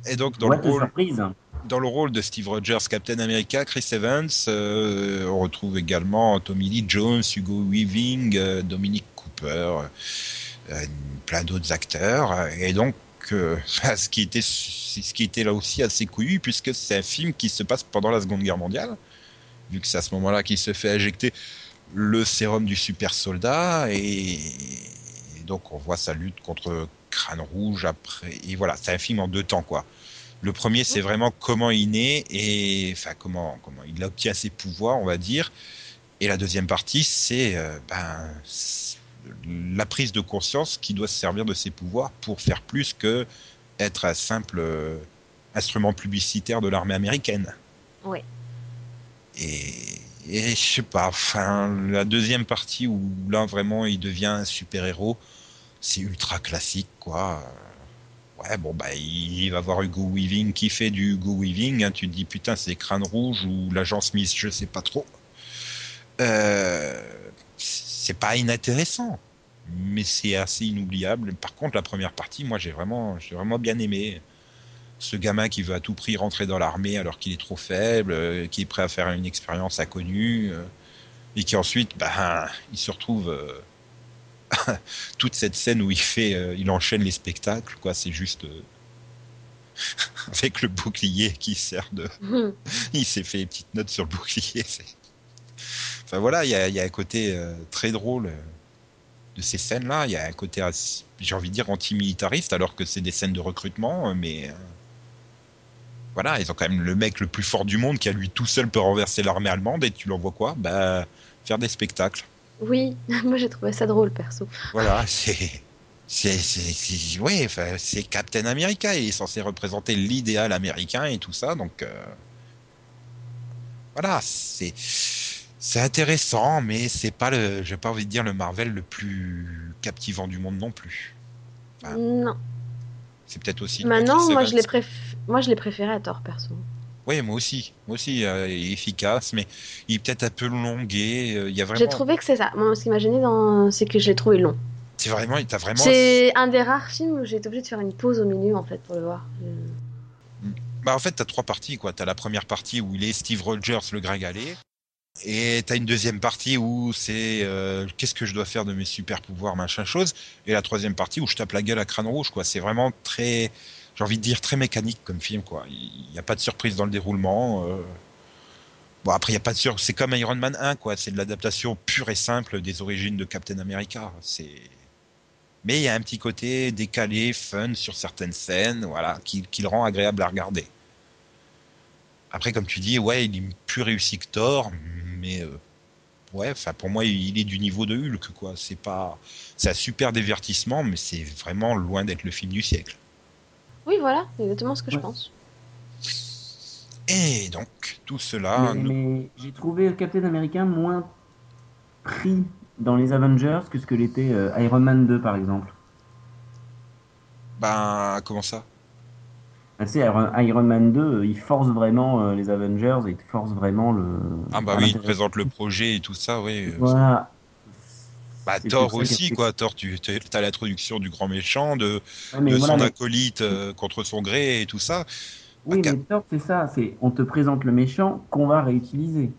et donc dans What le rôle surprise dans le rôle de Steve Rogers, Captain America, Chris Evans, euh, on retrouve également Tommy Lee Jones, Hugo Weaving, euh, Dominic Cooper, euh, plein d'autres acteurs. Et donc, euh, ce qui était ce qui était là aussi assez couillu, puisque c'est un film qui se passe pendant la Seconde Guerre mondiale, vu que c'est à ce moment-là qu'il se fait injecter le sérum du super soldat, et, et donc on voit sa lutte contre Crâne Rouge après. Et voilà, c'est un film en deux temps, quoi. Le premier, c'est vraiment comment il naît et enfin comment comment il obtient ses pouvoirs, on va dire. Et la deuxième partie, c'est euh, ben la prise de conscience qui doit se servir de ses pouvoirs pour faire plus que être un simple euh, instrument publicitaire de l'armée américaine. Ouais. Et, et je sais pas, enfin la deuxième partie où là vraiment il devient un super héros, c'est ultra classique quoi. Ouais, bon, bah, il va voir Hugo Weaving qui fait du Hugo Weaving. Hein, tu te dis, putain, c'est Crâne Rouge ou l'agent Smith, je sais pas trop. Euh, c'est pas inintéressant, mais c'est assez inoubliable. Par contre, la première partie, moi, j'ai vraiment, j'ai vraiment bien aimé. Ce gamin qui veut à tout prix rentrer dans l'armée alors qu'il est trop faible, euh, qui est prêt à faire une expérience inconnue, euh, et qui ensuite, bah, il se retrouve toute cette scène où il fait, euh, il enchaîne les spectacles, quoi. C'est juste euh, avec le bouclier qui sert de. il s'est fait des petites notes sur le bouclier. Enfin voilà, il y a, y a, un côté euh, très drôle de ces scènes-là. Il y a un côté, j'ai envie de dire, anti-militariste, alors que c'est des scènes de recrutement, mais voilà, ils ont quand même le mec le plus fort du monde qui à lui tout seul peut renverser l'armée allemande et tu l'envoies quoi? Bah faire des spectacles. Oui, moi j'ai trouvé ça drôle perso. Voilà, c'est c'est c'est ouais, c'est Captain America, il est censé représenter l'idéal américain et tout ça donc euh... voilà, c'est c'est intéressant mais c'est pas le j'ai pas envie de dire le Marvel le plus captivant du monde non plus. Enfin, non. C'est peut-être aussi. Maintenant, moi je, l'ai préf... moi je l'ai préféré à tort, perso. Oui, moi aussi. Moi aussi, euh, il est efficace, mais il est peut-être un peu longué. Euh, il y a vraiment... J'ai trouvé que c'est ça. Moi, ce qui m'a gêné, dans... c'est que je l'ai trouvé long. C'est vraiment, t'as vraiment. C'est un des rares films où j'ai été obligé de faire une pause au milieu, en fait, pour le voir. Bah, en fait, t'as trois parties, quoi. T'as la première partie où il est Steve Rogers, le gringalet. Et t'as une deuxième partie où c'est euh, qu'est-ce que je dois faire de mes super pouvoirs, machin chose. Et la troisième partie où je tape la gueule à crâne rouge, quoi. C'est vraiment très, j'ai envie de dire très mécanique comme film, quoi. Il n'y a pas de surprise dans le déroulement. Euh... Bon après il y a pas de sur, c'est comme Iron Man 1, quoi. C'est de l'adaptation pure et simple des origines de Captain America. C'est, mais il y a un petit côté décalé, fun sur certaines scènes, voilà, qui, qui le rend agréable à regarder. Après, comme tu dis, ouais, il est plus réussi que Thor, mais euh, ouais, enfin pour moi, il est du niveau de Hulk, quoi. C'est pas, c'est un super divertissement, mais c'est vraiment loin d'être le film du siècle. Oui, voilà, c'est exactement ce que ouais. je pense. Et donc, tout cela. Mais, nous... mais j'ai trouvé Captain America moins pris dans les Avengers que ce que l'était euh, Iron Man 2, par exemple. Ben, comment ça? Tu sais, Iron Man 2, il force vraiment euh, les Avengers il force vraiment le. Ah bah oui, il présente le projet et tout ça, oui. Voilà. Bah Thor aussi, quoi. Thor, tu as l'introduction du grand méchant, de, ouais, de voilà, son acolyte euh, contre son gré et tout ça. Oui, bah, mais Thor, c'est ça. C'est on te présente le méchant qu'on va réutiliser.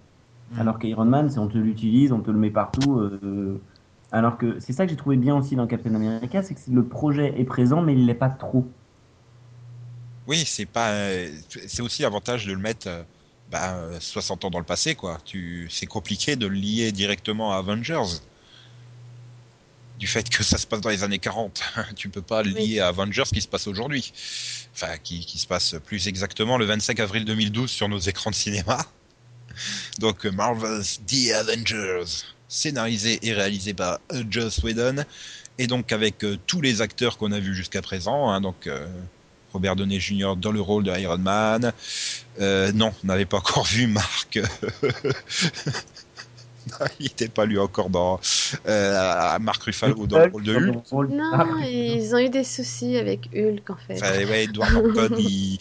Mmh. Alors qu'Iron Man, c'est on te l'utilise, on te le met partout. Euh, alors que c'est ça que j'ai trouvé bien aussi dans Captain America, c'est que le projet est présent, mais il l'est pas trop. Oui, c'est pas, c'est aussi l'avantage de le mettre bah, 60 ans dans le passé, quoi. Tu, c'est compliqué de le lier directement à Avengers. Du fait que ça se passe dans les années 40, tu peux pas le lier oui. à Avengers qui se passe aujourd'hui. Enfin, qui, qui, se passe plus exactement le 25 avril 2012 sur nos écrans de cinéma. Donc Marvel's The Avengers, scénarisé et réalisé par Joss Whedon, et donc avec euh, tous les acteurs qu'on a vus jusqu'à présent. Hein, donc euh, Robert Downey Jr. dans le rôle de Iron Man. Euh, non, on n'avait pas encore vu Marc. il n'était pas lui encore dans euh, Marc Ruffalo dans le rôle de Hulk. Non, ils ont eu des soucis avec Hulk en fait. Enfin, ouais, Edward Norton, il,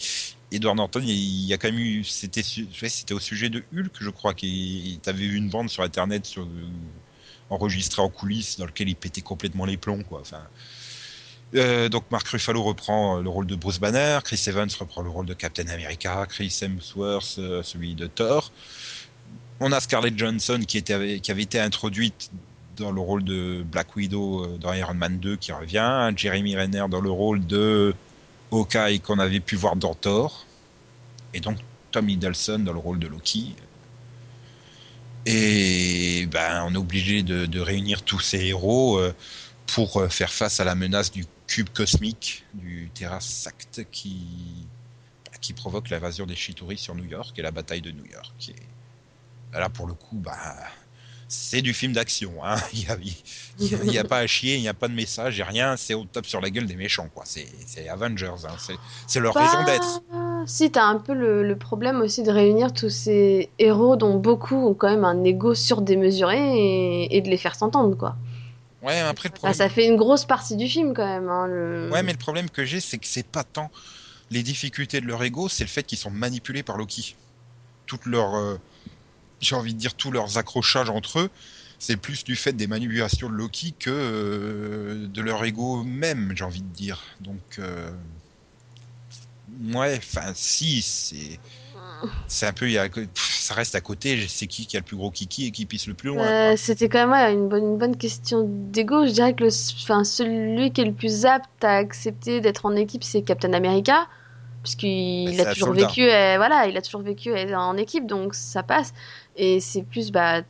Edward Norton, il y a quand même eu, c'était, c'était au sujet de Hulk, je crois, qu'il avait eu une bande sur Internet sur, enregistrée en coulisses dans lequel il pétait complètement les plombs, quoi. Enfin, euh, donc Mark Ruffalo reprend le rôle de Bruce Banner, Chris Evans reprend le rôle de Captain America, Chris Hemsworth euh, celui de Thor. On a Scarlett Johansson qui, avait été introduite dans le rôle de Black Widow euh, dans Iron Man 2 qui revient, Jeremy Renner dans le rôle de Hawkeye qu'on avait pu voir dans Thor, et donc Tom Hiddleston dans le rôle de Loki. Et ben, on est obligé de, réunir tous ces héros pour faire face à la menace du cube cosmique du Terrasact qui, qui provoque l'invasion des Chitauri sur New York et la bataille de New York. Là, pour le coup, bah, c'est du film d'action. Hein. Il n'y a, y a, pas à chier, il n'y a pas de message, il n'y a rien. C'est au top sur la gueule des méchants. quoi. C'est Avengers. Hein. C'est leur bah, raison d'être. Si, tu as un peu le, le, problème aussi de réunir tous ces héros dont beaucoup ont quand même un ego surdémesuré et, et de les faire s'entendre. quoi. Ouais, après le problème... ah, ça fait une grosse partie du film quand même. Hein, le... Ouais, mais le problème que j'ai, c'est que c'est pas tant les difficultés de leur ego, c'est le fait qu'ils sont manipulés par Loki. Toutes leurs, euh, j'ai envie de dire, tous leurs accrochages entre eux, c'est plus du fait des manipulations de Loki que euh, de leur ego même, j'ai envie de dire. Donc, euh... ouais, enfin, si, c'est. C'est un peu. ça reste à côté. C'est qui qui a le plus gros kiki et qui pisse le plus loin. Euh. C'était quand même ouais, une, bonne, une bonne question d'ego. Je dirais que le, enfin, celui qui est le plus apte à accepter d'être en équipe, c'est Captain America. Puisqu'il a toujours soldat. vécu, euh, voilà, il a toujours vécu en équipe, donc ça passe. Et c'est plus, bah,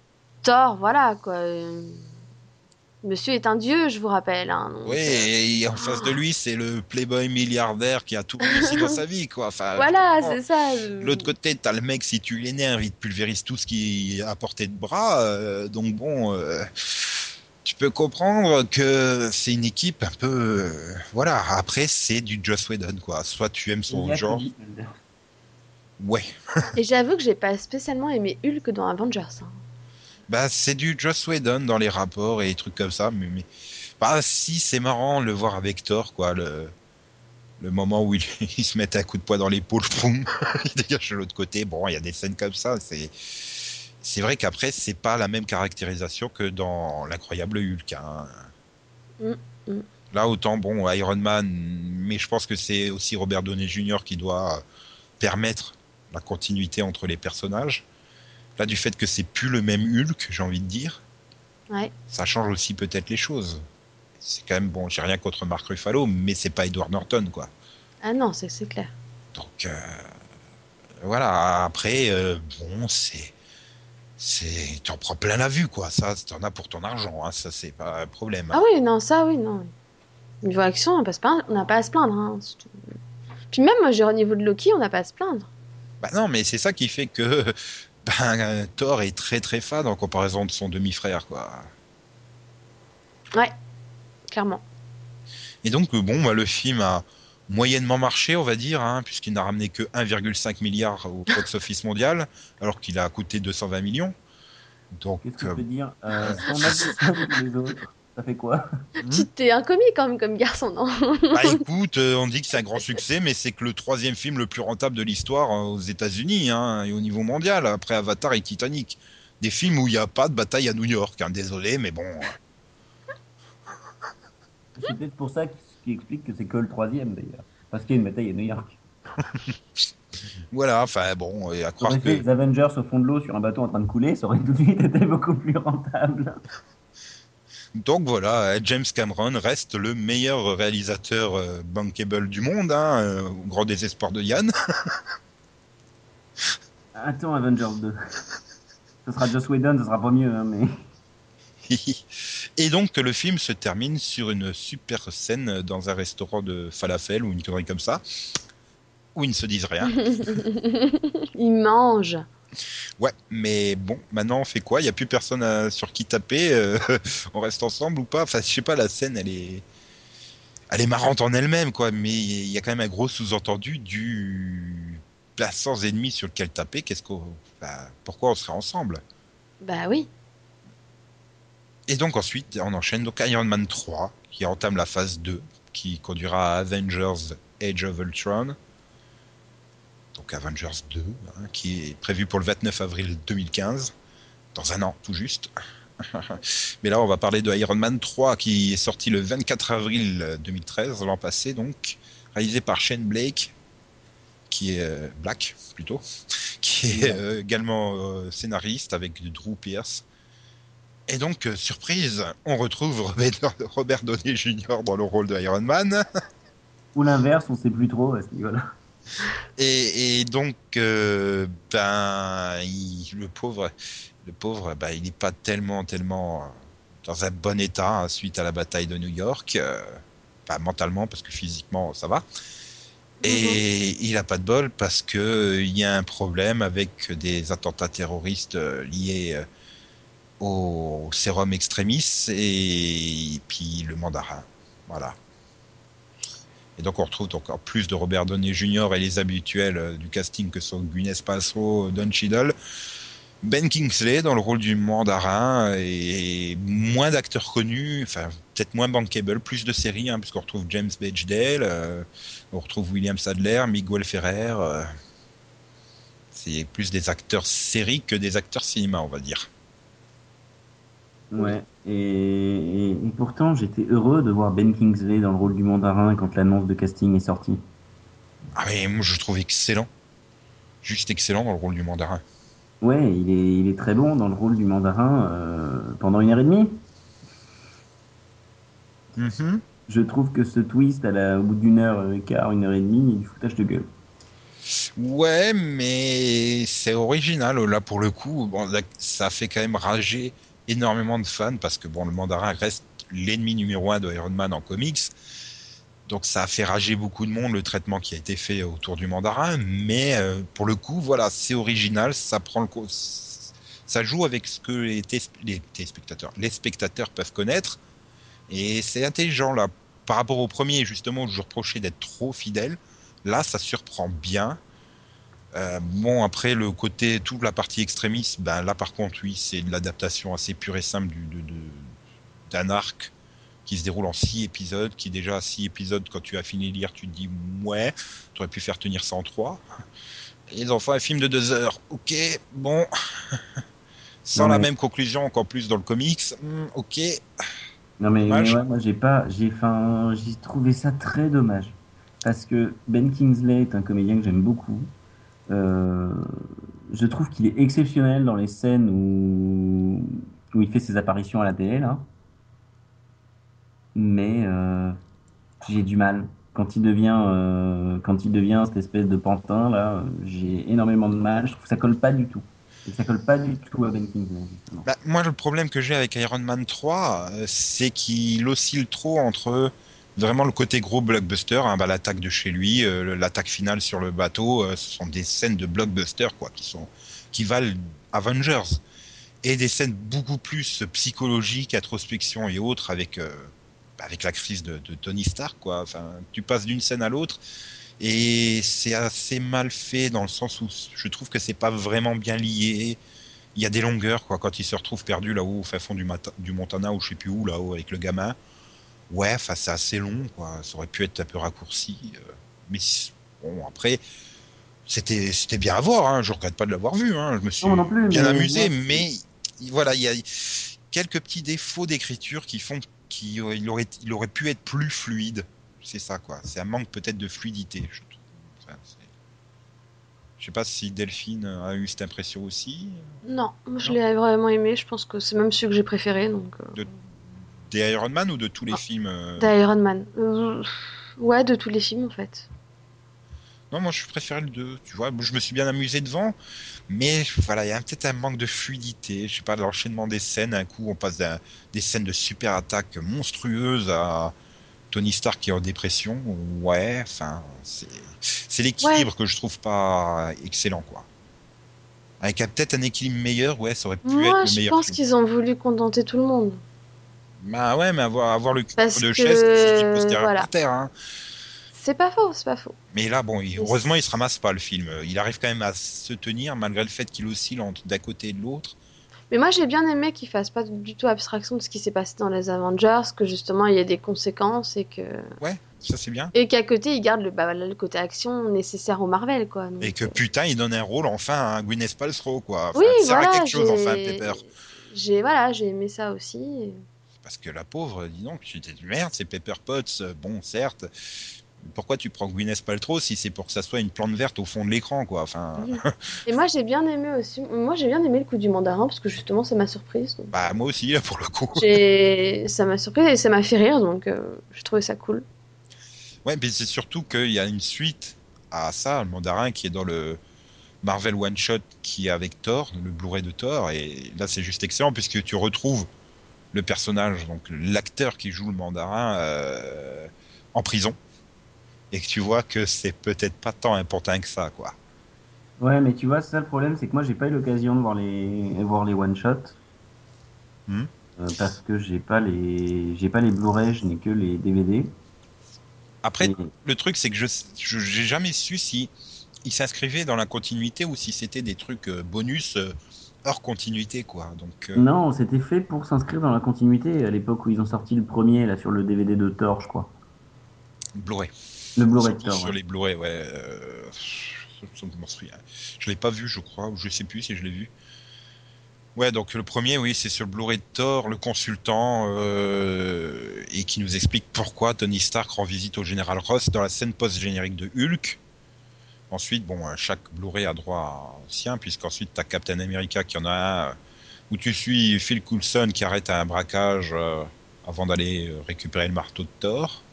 Thor, voilà, quoi. Monsieur est un dieu, je vous rappelle. Hein, donc, Oui, euh, et en face de lui, c'est le playboy milliardaire qui a tout réussi dans sa vie, quoi. Enfin, voilà, c'est ça. De l'autre côté, t'as le mec, si tu l'énerves, il te pulvérise tout ce qui est à portée de bras. euh, donc bon, euh, tu peux comprendre que c'est une équipe un peu... euh, voilà, après, c'est du Joss Whedon, quoi. Soit tu aimes son a genre... Ouais. Et j'avoue que j'ai pas spécialement aimé Hulk dans Avengers. hein. Bah, c'est du Joss Whedon dans les rapports et des trucs comme ça, mais... mais... Bah, si, c'est marrant le voir avec Thor, quoi, le... Le moment où il, il se met un coup de poing dans l'épaule, boum, il dégage de l'autre côté. Bon, il y a des scènes comme ça. C'est, c'est vrai qu'après, c'est pas la même caractérisation que dans l'incroyable Hulk. hein. Mm, mm. Là, autant bon, Iron Man, mais je pense que c'est aussi Robert Downey Jr. qui doit permettre la continuité entre les personnages. Là, du fait que c'est plus le même Hulk, j'ai envie de dire, Ouais. ça change aussi peut-être les choses. C'est quand même bon, j'ai rien contre Mark Ruffalo, mais c'est pas Edward Norton, quoi. Ah non, c'est clair. Donc euh, voilà, après, euh, bon, c'est. C'est, t'en prends plein la vue, quoi. Ça, t'en as pour ton argent, hein. ça, c'est pas un problème. Ah oui, non, ça, oui, non. Niveau action, on n'a pas, pas à se plaindre. hein. Puis même, moi, au niveau de Loki, on n'a pas à se plaindre. Bah non, mais c'est ça qui fait que ben, Thor est très très fade en comparaison de son demi-frère, quoi. Clairement. Et donc, euh, bon, bah, le film a moyennement marché, on va dire, hein, puisqu'il n'a ramené que 1,5 milliard au box-office mondial, alors qu'il a coûté 220 millions. Donc, Qu'est-ce que euh, tu peux dire euh, on a les autres, ça fait quoi? Hmm? Tu t'es un comique quand même comme garçon, non? Bah écoute, euh, on dit que c'est un grand succès, mais c'est que le troisième film le plus rentable de l'histoire euh, aux États-Unis hein, et au niveau mondial, après Avatar et Titanic. Des films où il n'y a pas de bataille à New York, hein, désolé, mais bon. euh, C'est peut-être pour ça qui explique que c'est que le troisième d'ailleurs. Parce qu'il y a une bataille à New York. Voilà, enfin bon, et à croire que. les Avengers au fond de l'eau sur un bateau en train de couler, ça aurait tout de suite été beaucoup plus rentable. Donc voilà, euh, James Cameron reste le meilleur réalisateur euh, bankable du monde, hein, euh, au grand désespoir de Yann. Attends, Avengers 2. Ce sera Joss Whedon, ce sera pas mieux, hein, mais. Et donc le film se termine sur une super scène dans un restaurant de falafel ou une connerie comme ça, où ils ne se disent rien. Il mange. Ouais, mais bon, maintenant on fait quoi? Il n'y a plus personne à- sur qui taper. euh, on reste ensemble ou pas? Enfin, je sais pas, la scène, elle est, elle est marrante en elle-même, quoi. Mais il y a quand même un gros sous-entendu du, bah, sans ennemi sur lequel taper. Qu'est-ce qu'on, bah, pourquoi on serait ensemble? Bah oui. Et donc ensuite, on enchaîne donc Iron Man 3, qui entame la phase 2, qui conduira à Avengers Age of Ultron. Donc Avengers 2, hein, qui est prévu pour le 29 avril 2015, dans un an tout juste. Mais là, on va parler de Iron Man 3, qui est sorti le 24 avril 2013, l'an passé donc, réalisé par Shane Blake, qui est euh, Black plutôt, qui est euh, également euh, scénariste avec Drew Pierce. Et donc, surprise, on retrouve Robert, Robert Downey Jr. dans le rôle de Iron Man. Ou l'inverse, on sait plus trop à ce niveau-là. Et, et donc, euh, ben, il- le pauvre, le pauvre, ben, il n'est pas tellement, tellement dans un bon état hein, suite à la bataille de New York, euh, pas mentalement parce que physiquement ça va. Et il a pas de bol parce que euh, il y a un problème avec des attentats terroristes euh, liés euh, au sérum extremis et, puis le mandarin. Voilà. Et donc on retrouve donc en plus de Robert Downey Jr. et les habituels euh, du casting que sont Gwyneth Paltrow, Don Cheadle, Ben Kingsley dans le rôle du mandarin et moins d'acteurs connus, enfin peut-être moins bankable, plus de séries, hein, puisqu'on retrouve James Bechdel, euh, on retrouve William Sadler, Miguel Ferrer. euh, c'est plus des acteurs séries que des acteurs cinéma, on va dire. Ouais. Et, pourtant, j'étais heureux de voir Ben Kingsley dans le rôle du mandarin quand l'annonce de casting est sortie. Ah mais moi je le trouve excellent, juste excellent dans le rôle du mandarin. Ouais, il est, il est très bon dans le rôle du mandarin euh, pendant une heure et demie. Mhm. Je trouve que ce twist à la, au bout d'une heure et quart, une heure et demie, il est du foutage de gueule. Ouais, mais c'est original là pour le coup. Bon, là, ça fait quand même rager énormément de fans parce que bon, le mandarin reste l'ennemi numéro un de Iron Man en comics. Donc ça a fait rager beaucoup de monde le traitement qui a été fait autour du mandarin, mais euh, pour le coup, voilà, c'est original, ça prend le ça joue avec ce que les, les téléspectateurs, les spectateurs peuvent connaître, et c'est intelligent là. Par rapport au premier, justement, où je reprochais d'être trop fidèle, là, ça surprend bien. Euh, bon, après le côté, toute la partie extrémiste, ben là par contre, oui, c'est de l'adaptation assez pure et simple du, de, d'un arc qui se déroule en six épisodes, qui déjà six épisodes, quand tu as fini de lire, tu te dis ouais, tu aurais pu faire tenir ça en trois. Et les enfants, un film de deux heures, ok, bon, sans Non, la mais- même conclusion, encore plus dans le comics, hmm, ok. Non mais, Dommage. mais ouais, moi j'ai pas, j'ai, j'ai trouvé ça très dommage parce que Ben Kingsley est un comédien que j'aime beaucoup. Euh, je trouve qu'il est exceptionnel dans les scènes où, où il fait ses apparitions à la télé là. Mais euh, j'ai du mal quand il devient, euh, quand il devient cette espèce de pantin là, j'ai énormément de mal. Je trouve que ça colle pas du tout. Ça colle pas du tout à Ben Kingsley. Bah, moi, le problème que j'ai avec Iron Man 3, euh, c'est qu'il oscille trop entre vraiment le côté gros blockbuster, hein, bah, l'attaque de chez lui, euh, l'attaque finale sur le bateau, euh, ce sont des scènes de blockbuster quoi, qui valent Avengers, et des scènes beaucoup plus psychologiques, introspection et autres avec euh, bah, avec la crise de, Tony Stark quoi. Enfin, tu passes d'une scène à l'autre. Et c'est assez mal fait dans le sens où je trouve que c'est pas vraiment bien lié il y a des longueurs quoi quand il se retrouve perdu là-haut au fin fond du, du Montana ou je sais plus où là-haut avec le gamin ouais enfin c'est assez long quoi ça aurait pu être un peu raccourci euh, mais bon après c'était c'était bien à voir hein. je regrette pas de l'avoir vu hein. je me suis Non, non plus, bien mais amusé mais voilà il y a quelques petits défauts d'écriture qui font qu'il aurait il aurait pu être plus fluide c'est ça quoi c'est un manque peut-être de fluidité je Enfin, je sais pas si Delphine a eu cette impression aussi Non, moi, je Non. l'ai vraiment aimé. Je pense que c'est même celui que j'ai préféré. Donc, euh, De- Des Iron Man ou de tous les Ah. films euh, d'Iron Man. Euh, ouais, de tous les films en fait. Non, moi je préférais le 2. Tu vois, je me suis bien amusé devant, mais voilà, il y a peut-être un manque de fluidité. Je sais pas, l'enchaînement des scènes. Un coup, on passe des scènes de super attaque monstrueuses à Tony Stark qui est en dépression. Ouais, enfin, c'est l'équilibre que je trouve pas excellent, quoi. Avec peut-être un équilibre meilleur, ouais, ça aurait pu Moi, être le je meilleur pense film. qu'ils ont voulu contenter tout le monde. Bah ouais, mais avoir, avoir le cul Parce de que, chaise, c'est voilà. par terre, hein. C'est pas faux, c'est pas faux. Mais là, bon, il- heureusement, il se ramasse pas le film. Il arrive quand même à se tenir malgré le fait qu'il oscille d'un côté et de l'autre. Mais moi, j'ai bien aimé qu'ils fassent pas du tout abstraction de ce qui s'est passé dans les Avengers, que justement il y a des conséquences et que Ouais, ça c'est bien. et qu'à côté ils gardent le, bah, le côté action nécessaire au Marvel, quoi. Donc, Et que euh, putain, il donne un rôle enfin à Gwyneth Paltrow, quoi. Enfin, oui, ça sert à voilà, quelque chose, enfin, Pepper. J'ai voilà, j'ai aimé ça aussi. Parce que la pauvre, dis donc, tu t'es merde, c'est Pepper Potts, euh, bon, certes. Pourquoi tu prends Gwyneth Paltrow si c'est pour que ça soit une plante verte au fond de l'écran, quoi. Enfin, Et moi, j'ai bien aimé aussi. Moi, j'ai bien aimé le coup du mandarin parce que justement, ça m'a surprise. donc. bah moi aussi, là, pour le coup. Ça m'a surprise et ça m'a fait rire, donc euh, j'ai trouvé ça cool. Ouais, mais c'est surtout qu'il y a une suite à ça, le mandarin qui est dans le Marvel One Shot qui est avec Thor, le Blu-ray de Thor, et là c'est juste excellent puisque tu retrouves le personnage, donc l'acteur qui joue le mandarin euh, en prison, et que tu vois que c'est peut-être pas tant important que ça, quoi. Ouais, mais tu vois, ça le problème, c'est que moi j'ai pas eu l'occasion de voir les voir les one shot Hmm. parce que j'ai pas les j'ai pas les Blu-ray, je n'ai que les DVD. Après, Et- le truc c'est que je j'ai jamais su si il s'inscrivait dans la continuité ou si c'était des trucs euh, bonus euh, hors continuité, quoi. Donc euh, Non, c'était fait pour s'inscrire dans la continuité à l'époque où ils ont sorti le premier là sur le DVD de Thor, je crois. Blu-ray. Le Blu-ray Thor. sur ouais. les Blu-ray, ouais. euh. Je l'ai pas vu, je crois, ou je sais plus si je l'ai vu. Ouais, donc le premier, oui, c'est sur le Blu-ray de Thor, le consultant, euh, et qui nous explique pourquoi Tony Stark rend visite au général Ross dans la scène post-générique de Hulk. Ensuite, bon, euh, chaque Blu-ray a droit à sien, puisqu'ensuite tu as Captain America qui en a un euh, où tu suis Phil Coulson qui arrête un braquage euh, avant d'aller récupérer le marteau de Thor.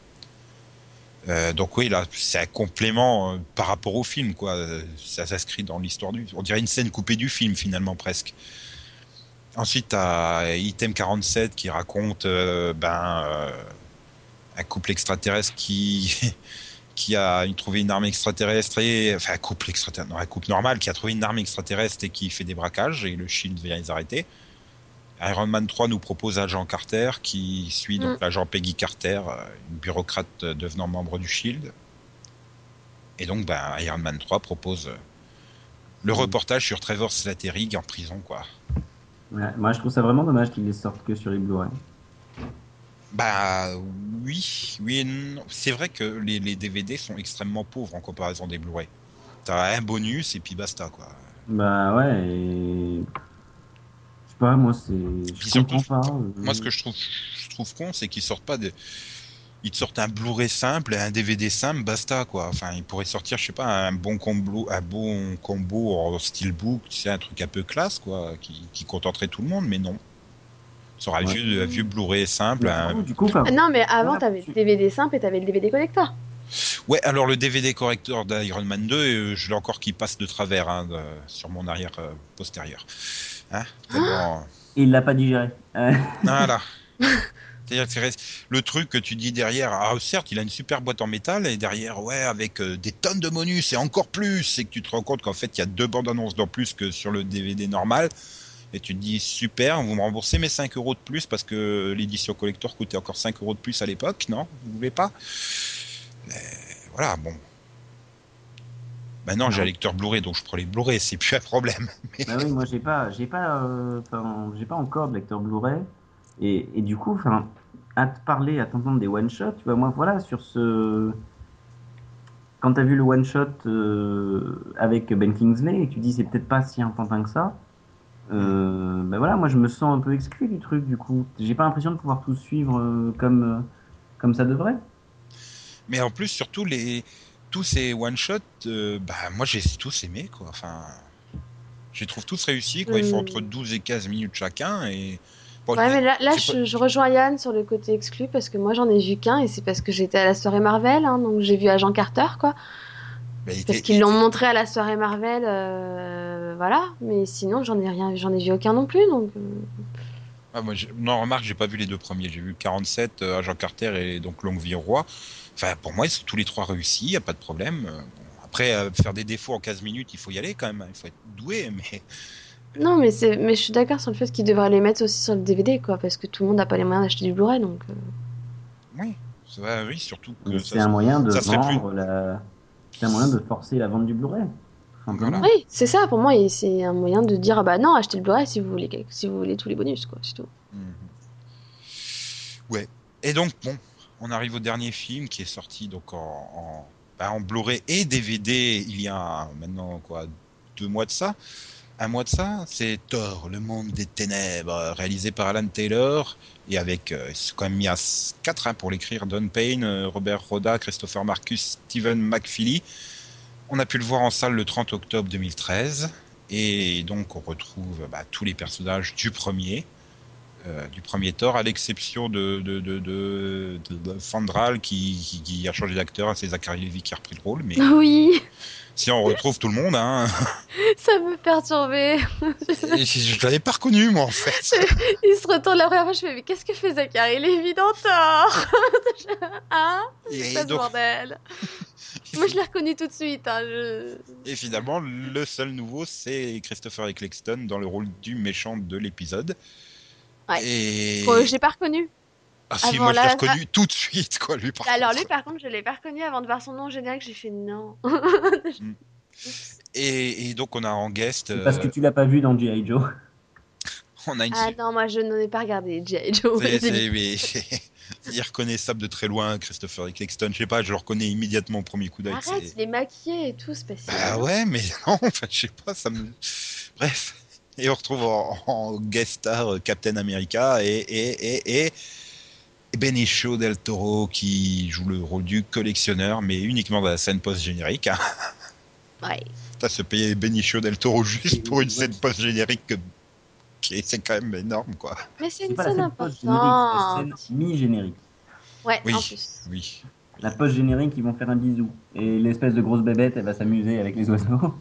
Donc oui, là, c'est un complément par rapport au film, quoi. Ça s'inscrit dans l'histoire du... On dirait une scène coupée du film, finalement, presque. Ensuite, t'as Item 47 qui raconte ben, un couple extraterrestre qui... qui a trouvé une arme extraterrestre et enfin un couple extraterrestre non un couple normal qui a trouvé une arme extraterrestre et qui fait des braquages et le Shield vient les arrêter Iron Man 3 nous propose agent Carter qui suit donc Mm. l'agent Peggy Carter, euh, une bureaucrate euh, devenant membre du Shield. Et donc ben, Iron Man 3 propose euh, le Mm. reportage sur Trevor Slattery en prison quoi. Ouais, moi, je trouve ça vraiment dommage qu'ils les sortent que sur les Blu-ray. Bah oui, oui, c'est vrai que les, les DVD sont extrêmement pauvres en comparaison des Blu-ray. T'as un bonus et puis basta quoi. Bah ouais, et. Je sais pas, moi, c'est. Je surtout, comprends pas. euh, Moi, ce que je trouve, je trouve con, c'est qu'ils sortent pas de. Ils te sortent un Blu-ray simple et un DVD simple, basta quoi. Enfin, ils pourraient sortir, je sais pas, un bon combo, un bon combo en steelbook, tu sais, un truc un peu classe quoi, qui, qui contenterait tout le monde, mais non. Ça aura un Ouais. vieux, vieux Blu-ray simple. du un- coup, du coup, enfin, Ah Non, mais avant, t'avais le DVD simple et t'avais le DVD collector. Ouais, alors le DVD correcteur d'Iron Man 2, euh, je l'ai encore qui passe de travers hein, de- sur mon arrière euh, postérieur. Hein Tellement- il l'a pas digéré. Voilà. C'est-à-dire que le truc que tu dis derrière, ah certes il a une super boîte en métal et derrière ouais avec euh, des tonnes de bonus et encore plus, c'est que tu te rends compte qu'en fait il y a deux bandes annonces en plus que sur le DVD normal et tu te dis super, vous me remboursez mes 5 euros de plus parce que l'édition collector coûtait encore 5 euros de plus à l'époque, non? Vous voulez pas? Euh, Voilà, bon. Maintenant j'ai un lecteur Blu-ray donc je prends les Blu-ray, c'est plus un problème. bah oui, moi, j'ai pas, j'ai pas, euh, j'ai pas encore de lecteur Blu-ray. Et, et du coup, à te parler, à t'entendre des one-shots, tu vois, moi, voilà, sur ce. Quand t'as vu le one-shot euh, avec Ben Kingsley et tu dis c'est peut-être pas si important que ça, euh, ben voilà, moi je me sens un peu exclu du truc du coup. J'ai pas l'impression de pouvoir tout suivre euh, comme, euh, comme ça devrait. Mais en plus, surtout, les... tous ces one-shots, euh, bah, moi, j'ai tous aimé, quoi. Enfin, je les trouve tous réussis, quoi. Ils font Euh. entre 12 et 15 minutes chacun, et... Bon, Ouais, je- mais là, là c'est je, je rejoins Yann sur le côté exclu parce que moi j'en ai vu qu'un et c'est parce que j'étais à la soirée Marvel, hein, donc j'ai vu Agent Carter, quoi. Bah, il Parce qu'ils l'ont montré à la soirée Marvel, euh, voilà. Mais sinon, j'en ai rien, j'en ai vu aucun non plus, donc. euh, Ah, moi, j'ai- non, remarque, j'ai pas vu les deux premiers. J'ai vu 47, euh, Agent Carter et donc Longue Vie au Roi. Enfin, pour moi, ils sont tous les trois réussis, y a pas de problème. Euh, bon, après, euh, faire des défauts en 15 minutes, il faut y aller quand même. hein. Il faut être doué, mais... Non, mais c'est, mais je suis d'accord sur le fait qu'ils devraient les mettre aussi sur le DVD, quoi, parce que tout le monde n'a pas les moyens d'acheter du Blu-ray, donc. Oui, ça va, oui, surtout que Mais ça- C'est un moyen de plus- vendre la. C'est un moyen de forcer la vente du Blu-ray. Voilà. Oui, c'est ça. Pour moi, et c'est un moyen de dire, ah bah non, achetez le Blu-ray si vous voulez, si vous voulez tous les bonus, quoi, c'est tout. Mhm. Ouais. Et donc, bon, on arrive au dernier film qui est sorti donc en, en, bah, en Blu-ray et DVD il y a maintenant quoi deux mois de ça. Un mois de ça, c'est Thor, le monde des ténèbres, réalisé par Alan Taylor et avec, euh, quand même mis à 4 pour l'écrire, Don Payne, euh, Robert Roda, Christopher Marcus, Stephen McFeely. On a pu le voir en salle le 30 octobre 2013 et donc on retrouve bah, tous les personnages du premier euh, du premier Thor, à l'exception de, de, de, de, Fandral qui, a changé d'acteur, c'est Zachary Levi qui a repris le rôle, mais Oui, si on retrouve tout le monde, hein, ça me perturbait. et je, je l'avais pas reconnu moi en fait. Il se retourne la première fois, je fais, mais qu'est-ce que fait Zachary Lévy dans Thor Hein Et C'est pas ce donc- bordel. Moi, je l'ai reconnu tout de suite. Hein, je... Et finalement, le seul nouveau, c'est Christopher Eccleston dans le rôle du méchant de l'épisode. Ouais. Et je l'ai pas reconnu. Ah si, moi je l'ai la- reconnu tout de suite quoi lui par Alors contre. lui, par contre, je l'ai pas reconnu avant de voir son nom générique. J'ai fait non. Et, et donc on a en guest, Parce que tu l'as pas vu dans G.I. Joe. on a une ah non, moi je n'en ai pas regardé G.I. Joe. C'est- irreconnaissable de très loin, Christopher Eccleston. Je sais pas, je le reconnais immédiatement au premier coup d'œil. Arrête, il est maquillé et tout, c'est pas si Bah ouais, mais non, enfin, je sais pas, ça me. Bref. Et on retrouve en, en guest star euh, Captain America et, et, et, et Benicio del Toro qui joue le rôle du collectionneur, mais uniquement dans la scène post-générique. hein. Ouais. T'as se payer Benicio del Toro juste pour une scène post-générique que- qui est, c'est quand même énorme, quoi. Mais c'est une scène post-générique, c'est la importante. scène mi-générique. Ouais, Oui. en plus. Oui. La post-générique, ils vont faire un bisou. Et l'espèce de grosse bébête, elle va s'amuser avec les oiseaux.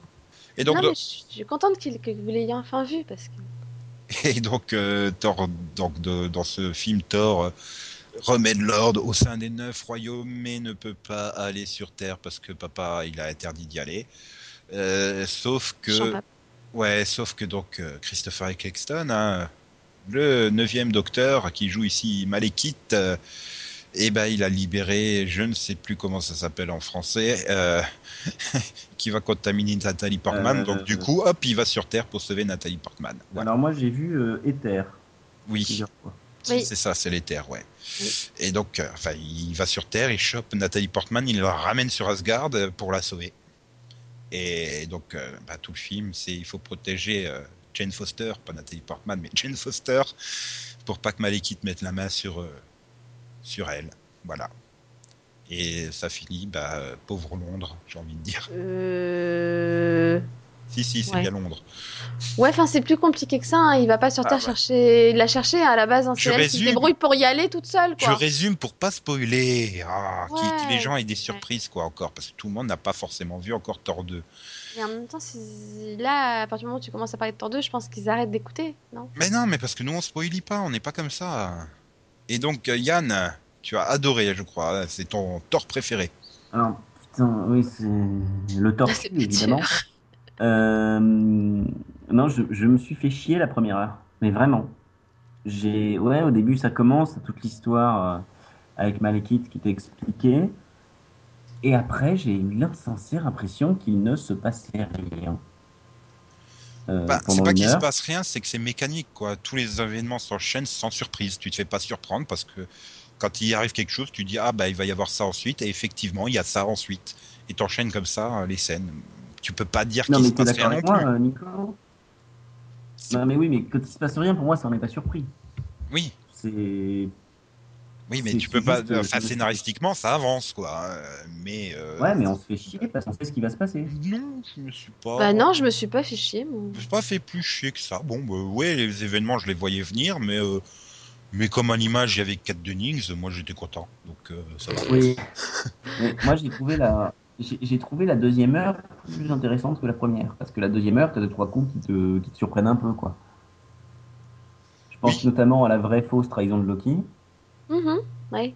Et donc, non, mais je je suis contente qu'il- que vous l'ayez enfin vu parce que. Et donc, euh, Thor, donc de- dans ce film, Thor euh, remet de l'ordre au sein des neuf royaumes, mais ne peut pas aller sur Terre parce que papa, il a interdit d'y aller. Euh, sauf que, ouais, sauf que donc euh, Christopher Eccleston, hein, le neuvième Docteur qui joue ici Malekith, euh, eh ben, il a libéré, je ne sais plus comment ça s'appelle en français, euh, qui va contaminer Nathalie Portman. Euh, donc du coup, hop, il va sur Terre pour sauver Nathalie Portman. Voilà. Alors moi, j'ai vu euh, Ether Oui. C'est Oui. c'est ça, c'est l'éther, ouais. Oui. Et donc, euh, enfin, il va sur Terre, il chope Nathalie Portman, il la ramène sur Asgard euh, pour la sauver. Et donc, euh, bah, tout le film, c'est il faut protéger euh, Jane Foster, pas Nathalie Portman, mais Jane Foster, pour pas que Malekith mette la main sur sur elle. Voilà. Et ça finit, bah, pauvre Londres, j'ai envie de dire. Si, si, c'est Ouais. bien Londres. Ouais, enfin c'est plus compliqué que ça. hein. Il va pas sur Ah, Terre ouais. chercher, la chercher à la base. hein. Je C'est elle qui se résume. débrouille pour y aller toute seule, Je résume pour pas spoiler, ah, qui- que les Ouais. gens aient des surprises, quoi, encore, parce que tout le monde n'a pas forcément vu encore Thor 2. Et en même temps, là, à partir du moment où tu commences à parler de Thor 2, je pense qu'ils arrêtent d'écouter, non? Mais non, mais parce que nous on spoilie pas, on n'est pas comme ça. Et donc euh, Yann, tu as adoré, je crois, c'est ton tort préféré. Alors, putain, oui, c'est le pas évidemment. Euh, non, je, je me suis fait chier la première heure. Mais vraiment. J'ai, ouais, au début, ça commence, toute l'histoire euh, avec Malekith qui t'est expliquée. Et après, j'ai eu l'insincère impression qu'il ne se passait rien. Euh, Bah, c'est pas qu'il se passe rien, c'est que c'est mécanique, quoi. Tous les événements s'enchaînent sans surprise. Tu te fais pas surprendre parce que quand il arrive quelque chose, tu dis ah bah il va y avoir ça ensuite, et effectivement il y a ça ensuite. Et t'enchaînes comme ça euh, les scènes. Tu peux pas dire Non, qu'il mais se passe d'accord rien avec non moi, plus. euh, Nico Non, mais oui, mais quand il se passe rien, pour moi, ça n'en est pas surpris. Oui, C'est. oui, mais tu peux pas. juste, euh, Enfin, c'est- scénaristiquement, ça avance, quoi. Euh, Mais. euh, Ouais, mais on se fait chier parce qu'on sait ce qui va se passer. Non, je me suis pas. Bah non, je me suis pas fait chier. moi. Je me suis pas fait plus chier que ça. Bon, bah, ouais, les événements, je les voyais venir, mais, euh, mais comme à l'image, il y avait 4 Dennings, moi j'étais content. Donc euh, ça va. Oui. Moi, j'ai trouvé la. J'ai trouvé la deuxième heure plus intéressante que la première. Parce que la deuxième heure, t'as deux, trois coups qui te, qui te surprennent un peu, quoi. Je pense Oui. notamment à la vraie fausse trahison de Loki. Mhm, ouais.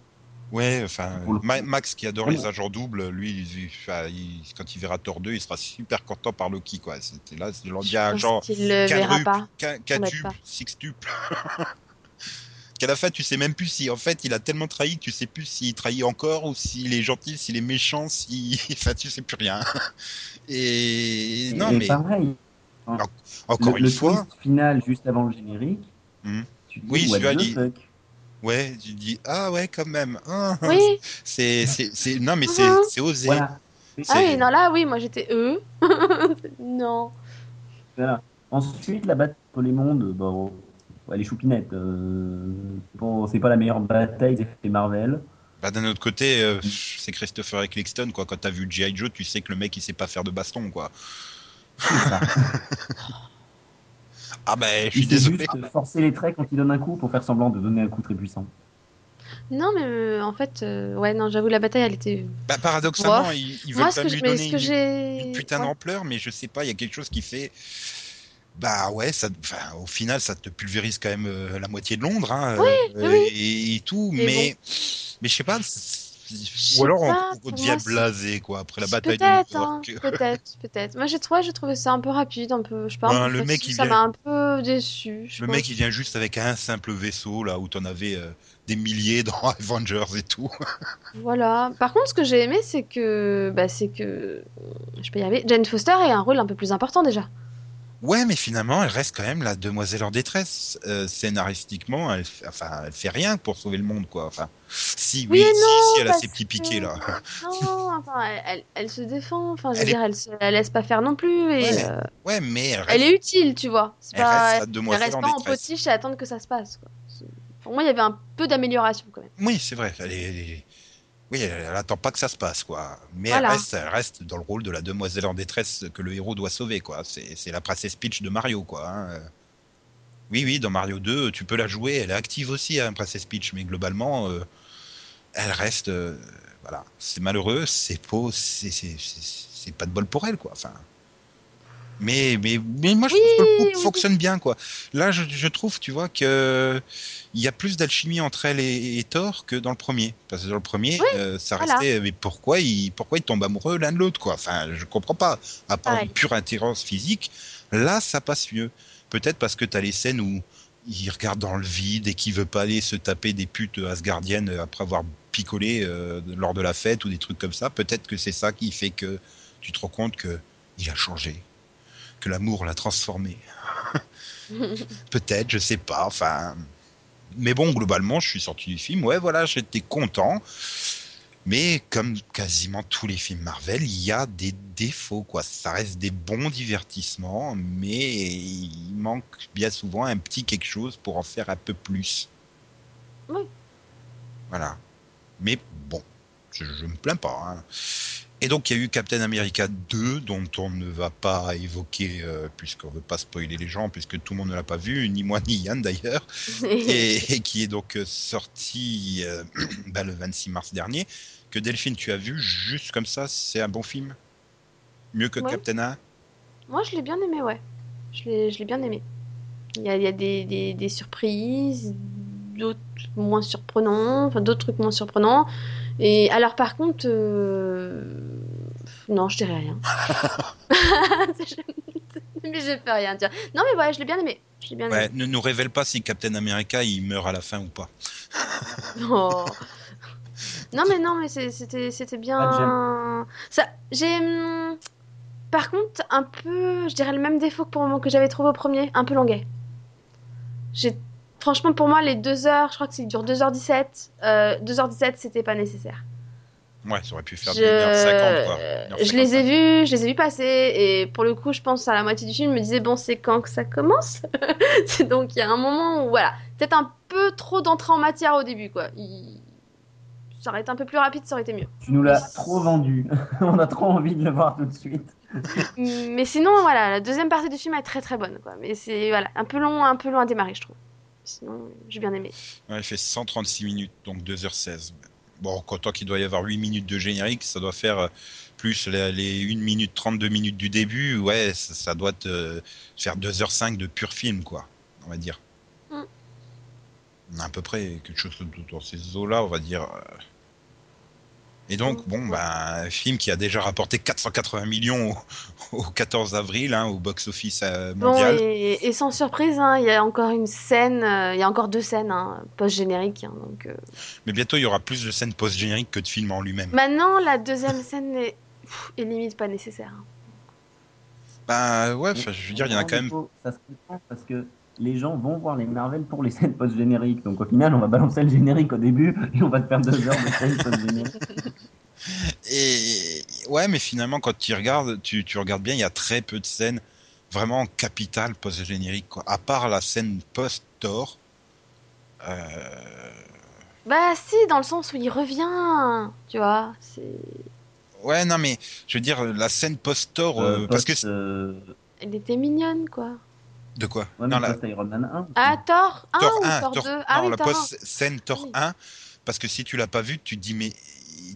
Ouais, enfin, Max qui adore Ouais, les agents doubles, lui, il- il- quand il verra Thor 2, il sera super content par Loki, quoi. C'était là, c'est qu'il le verra pas. pas. sextuple. Qu'à la fin, tu sais même plus si, en fait, il a tellement trahi que tu sais plus s'il trahit encore ou s'il est gentil, s'il est méchant, si, enfin, tu sais plus rien. Et non, Et mais pareil. encore le, une le fois, twist final juste avant le générique. Mhm. Tu dis, Oui, the il- fuck? Ouais, tu dis ah ouais, quand même. Ah, Oui. C'est, c'est, c'est, non, mais c'est, Mhm. c'est osé. Voilà. Ah oui, non, là, oui, moi j'étais eux. non. Voilà. Ensuite, la bataille pour les mondes, bon, ouais, les choupinettes. euh, bon, c'est pas la meilleure bataille des faits Marvel. Bah, d'un autre côté, euh, c'est Christopher Eccleston, quoi. Quand t'as vu G.I. Joe, tu sais que le mec, il sait pas faire de baston, quoi. C'est ça. Ah, bah, je suis désolé. juste forcer les traits quand il donne un coup pour faire semblant de donner un coup très puissant. Non, mais euh, en fait, euh, ouais, non, j'avoue, la bataille, elle était. Bah, paradoxalement, Bof. ils, ils veulent pas lui donner ce que une, putain Ouais. d'ampleur, mais je sais pas, il y a quelque chose qui fait. Bah ouais, ça, au final, ça te pulvérise quand même euh, la moitié de Londres, hein, Oui, euh, oui. et, et tout, Mais mais, mais je sais pas, ou alors pas, on, devient blasé, quoi, après la bataille de Peut-être, New hein, peut-être, peut-être. Moi, j'ai trouvé, j'ai trouvé ça un peu rapide, un peu, je sais pas, peu le mec, il ça vient- m'a un peu déçu. Le pense. mec, il vient juste avec un simple vaisseau, là, où t'en avais euh, des milliers dans Avengers et tout. Voilà. Par contre, ce que j'ai aimé, c'est que, bah, c'est que, je peux y arriver. Jane Foster a un rôle un peu plus important déjà. Ouais, mais finalement, elle reste quand même la demoiselle en détresse. Euh, scénaristiquement, elle, enfin, elle fait rien pour sauver le monde, quoi. Enfin, si, Oui si, si, elle a ses petits que- piquets, là. Non, enfin, elle, elle, elle se défend. Enfin, je veux Elle est- dire, elle, se, elle laisse pas faire non plus. Et, Ouais, euh, Ouais, mais elle reste, elle est utile, tu vois. Elle pas, reste la elle demoiselle reste en pas en détresse. potiche et attendre que ça se passe. Quoi. Pour moi, il y avait un peu d'amélioration quand même. Oui, c'est vrai. Elle est- Oui, elle, elle attend pas que ça se passe, quoi. Mais Voilà. elle, reste, elle reste dans le rôle de la demoiselle en détresse que le héros doit sauver, quoi. C'est la princesse Peach de Mario, quoi. hein. Oui, oui, dans Mario 2, tu peux la jouer, elle est active aussi, hein, princesse Peach, mais globalement, euh, elle reste. euh, voilà, c'est malheureux, c'est faux, c'est c'est- c'est- c'est pas de bol pour elle, quoi. Enfin. Mais, mais, mais moi, je Oui, trouve que le couple oui. fonctionne bien, quoi. Là, je, je trouve, tu vois, que il y a plus d'alchimie entre elle et, et Thor que dans le premier. Parce que dans le premier, euh, ça voilà. restait. Mais pourquoi ils, pourquoi ils tombent amoureux l'un de l'autre, quoi? Enfin, je comprends pas. À part une pure attirance physique, là, ça passe mieux. Peut-être parce que t'as les scènes où il regarde dans le vide et qu'il veut pas aller se taper des putes asgardiennes après avoir picolé euh, lors de la fête ou des trucs comme ça. Peut-être que c'est ça qui fait que tu te rends compte que il a changé, que l'amour l'a transformé. Peut-être, je sais pas. Enfin, mais bon, globalement, je suis sorti du film. Ouais, voilà, j'étais content. Mais comme quasiment tous les films Marvel, il y a des défauts, quoi. Ça reste des bons divertissements, mais il manque bien souvent un petit quelque chose pour en faire un peu plus. Oui. Voilà. Mais bon, je, je me plains pas. hein. Et donc, il y a eu Captain America 2, dont on ne va pas évoquer, euh, puisqu'on veut pas spoiler les gens, puisque tout le monde ne l'a pas vu, ni moi ni Yann d'ailleurs et, et qui est donc euh, sorti euh, bah, le 26 mars dernier. Que Delphine, tu as vu juste comme ça, c'est un bon film? Mieux que Ouais. Captain A Moi, je l'ai bien aimé, ouais. Je l'ai, je l'ai bien aimé. Il y a, il y a des, des, des surprises, d'autres moins surprenants, enfin d'autres trucs moins surprenants. Et alors, par contre, euh, non, je dirais rien. mais je peux rien dire. Non, mais ouais, je l'ai bien aimé. Je l'ai bien Ouais, aimé. ne nous révèle pas si Captain America il meurt à la fin ou pas. Oh. Non, mais non, mais c'était, bien. Ça, j'ai. hum, Par contre, un peu, je dirais le même défaut que, pour moi, que j'avais trouvé au premier, un peu longuet. J'ai... Franchement, pour moi, les 2 heures, je crois que c'est dure 2h17. Euh, 2h17, c'était pas nécessaire. Ouais, ça aurait pu faire Je... 1h50 quoi. je les ai vus, je les ai vus passer, et pour le coup, je pense à la moitié du film, je me disais, bon, c'est quand que ça commence? C'est Donc, il y a un moment où, voilà, peut-être un peu trop d'entrée en matière au début, quoi. Il- Ça aurait été un peu plus rapide, ça aurait été mieux. Tu nous l'as trop vendu. On a trop envie de le voir tout de suite. Mais sinon, voilà, la deuxième partie du film est très très bonne, quoi. Mais c'est voilà, un peu long, un peu long à démarrer, je trouve. Sinon, j'ai bien aimé. Ouais, il fait 136 minutes, donc 2h16. Bon, tant qu'il doit y avoir 8 minutes de générique, ça doit faire euh, plus les, les 1 minute 32 minutes du début. Ouais, ça, ça doit te faire 2h05 de pur film, quoi, on va dire. Mm. On a à peu près quelque chose dans ces eaux-là, on va dire. Et donc, bon, bah, un film qui a déjà rapporté 480 millions au, au 14 avril, hein, au box-office euh, Bon, mondial. et, et sans surprise, hein, il y a encore une scène, euh, il y a encore deux scènes hein, post-générique. hein, donc, euh. Mais bientôt, il y aura plus de scènes post-génériques que de films en lui-même. Maintenant, la deuxième scène est, pff, est limite pas nécessaire. Bah, ouais, je veux dire, il y en a quand même Ça se comprend parce que les gens vont voir les Marvel pour les scènes post-génériques. Donc au final, on va balancer le générique au début et on va te faire deux heures de scènes post-génériques. Et ouais, mais finalement, quand tu regardes, tu, tu regardes bien, il y a très peu de scènes vraiment capitales post-génériques, quoi. À part la scène post-Thor. Euh... Bah si, dans le sens où il revient, tu vois. C'est, Ouais, non, mais je veux dire, la scène post-Thor, euh, Euh, parce que. post, euh, elle était mignonne, quoi. De quoi ouais, Non, la Iron Man 1. Ah, Thor 1 Thor ou 1, Thor Thor- 2 Ah non, oui, la Thor 1. post-scène Thor Oui. 1, parce que si tu l'as pas vu, tu te dis, mais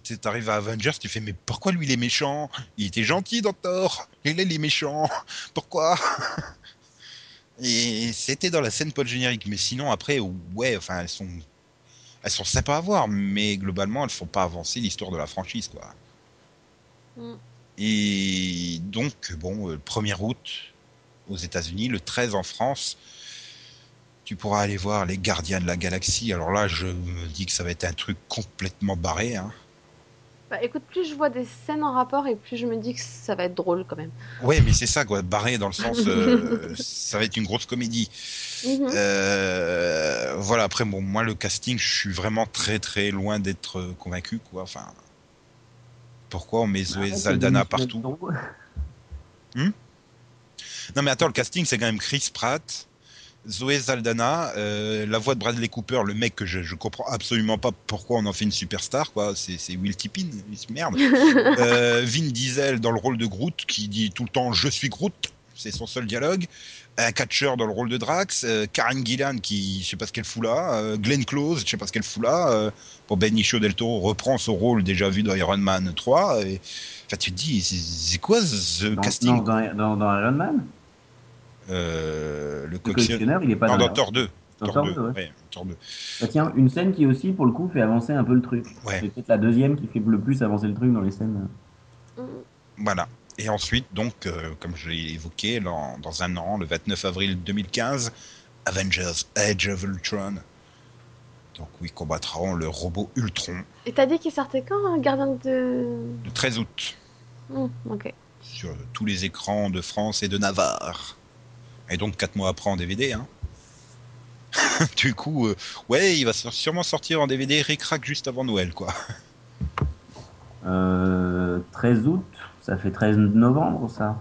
tu arrives à Avengers, tu fais, mais pourquoi lui il est méchant? Il était gentil dans Thor, et là il est méchant, pourquoi? Et c'était dans la scène post-générique, mais sinon après, ouais, enfin, elles sont, elles sont sympas à voir, mais globalement, elles font pas avancer l'histoire de la franchise, quoi. Mm. Et donc, bon, euh, le 1er août aux États-Unis, le 13 en France, tu pourras aller voir les Gardiens de la Galaxie. Alors là, je me dis que ça va être un truc complètement barré. Hein. Bah écoute, plus je vois des scènes en rapport et plus je me dis que ça va être drôle quand même. Ouais, mais c'est ça, quoi, barré dans le sens, euh, ça va être une grosse comédie. Mhm. Euh, voilà, après, bon, moi, le casting, je suis vraiment très très loin d'être convaincu, quoi. Enfin, pourquoi on met Zoé Arrête, Saldana Denis partout? Villeneuve. Non, mais attends, le casting, c'est quand même Chris Pratt, Zoé Saldana, euh, la voix de Bradley Cooper, le mec que je, je comprends absolument pas pourquoi on en fait une superstar, quoi. C'est, c'est Will Tippin, merde. Euh, Vin Diesel dans le rôle de Groot, qui dit tout le temps je suis Groot, c'est son seul dialogue. Un catcheur dans le rôle de Drax, euh, Karen Gillan qui je sais pas ce qu'elle fout là, euh, Glenn Close, je sais pas ce qu'elle fout là. euh, pour Benicio del Toro reprend son rôle déjà vu dans Iron Man 3. Et, enfin, tu te dis, c'est, quoi ce Dans, casting? non, dans, dans, dans Iron Man, Euh, Le collectionneur, il est pas Non, dans dans Thor 2. Dans Thor Thor 2, 2, ouais. ouais, Thor 2. Bah tiens, une scène qui aussi, pour le coup, fait avancer un peu le truc. Ouais. C'est peut-être la deuxième qui fait le plus avancer le truc dans les scènes. Voilà. Et ensuite, donc, euh, comme je l'ai évoqué, dans, dans un an, le 29 avril 2015, Avengers Age of Ultron. Donc, oui, combattront le robot Ultron Et t'as dit qu'il sortait quand, un Gardien de. le 13 août Hmm, ok. sur tous les écrans de France et de Navarre. Et donc, 4 mois après en DVD. Hein. du coup, euh, ouais, il va sûrement sortir en DVD ric-rac juste avant Noël, quoi. Euh, 13 août, ça fait 13 novembre, ça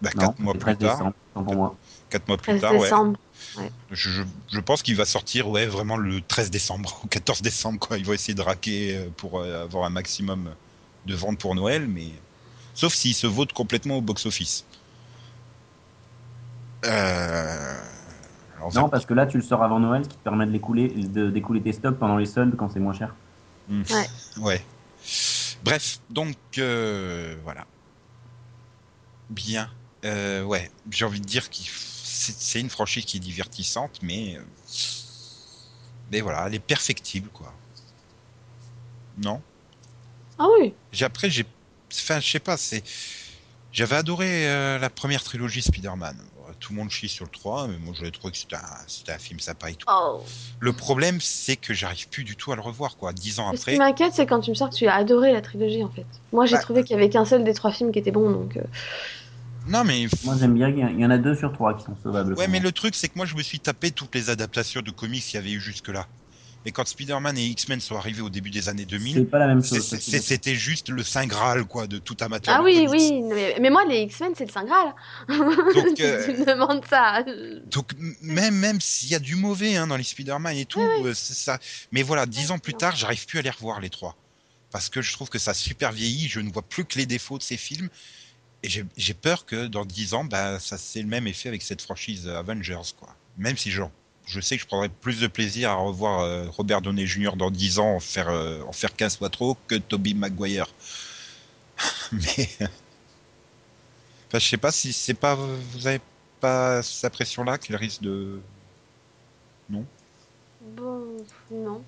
Bah, Non, 4 mois c'est plus 13 tard. pour moi. 4 mois plus 13 tard, ouais. Je, je, je pense qu'il va sortir ouais, vraiment le 13 décembre ou 14 décembre. Quoi. Ils vont essayer de raquer euh, pour euh, avoir un maximum de ventes pour Noël, mais sauf s'ils se votent complètement au box-office. Euh... alors, Non, parce que là, tu le sors avant Noël, ce qui te permet de l'écouler- de- d'écouler tes stocks pendant les soldes quand c'est moins cher. Ouais. Bref, donc euh, voilà. Bien. Euh, ouais, j'ai envie de dire que c'est une franchise qui est divertissante, mais euh, mais voilà, elle est perfectible, quoi. Non? Ah oui. J'ai après j'ai, enfin, je sais pas, c'est, j'avais adoré euh, la première trilogie Spider-Man. Tout le monde chie sur le 3, mais moi j'avais trouvé que c'était un, un film sympa et tout. Oh. Le problème, c'est que j'arrive plus du tout à le revoir, quoi. Dix ans Mais Ce après. qui m'inquiète, c'est quand tu me sors que tu as adoré la trilogie, en fait. Moi, j'ai Bah. trouvé qu'il y avait qu'un seul des trois films qui était bon, donc. euh, Non, mais Moi, j'aime bien, il y en a deux sur trois qui sont sauvables. Ouais, mais moi. le truc, c'est que moi, je me suis tapé toutes les adaptations de comics qu'il y avait eu jusque-là. Et quand Spider-Man et X-Men sont arrivés au début des années C'est 2000, pas la même c'est- chose. ça, c'est- c'est- c'était juste le saint graal, quoi, de tout amateur. Ah oui, comics. oui. Mais, mais moi, les X-Men, c'est le Saint Graal. Donc, tu euh, me demandes ça. Donc, même, même s'il y a du mauvais hein, dans les Spider-Man et tout, euh, c'est ça. Mais voilà, dix ans plus tard, j'arrive plus à les revoir, les trois. Parce que je trouve que ça a super vieilli, je ne vois plus que les défauts de ces films. Et j'ai j'ai peur que dans dix ans, bah, ça c'est le même effet avec cette franchise Avengers, quoi. Même si je, je sais que je prendrais plus de plaisir à revoir euh, Robert Downey Jr. dans dix ans en faire, euh, en faire 15 fois trop que Tobey Maguire. Mais. Enfin, je sais pas si c'est pas. Vous avez pas cette impression-là qu'il risque de. Bon, non.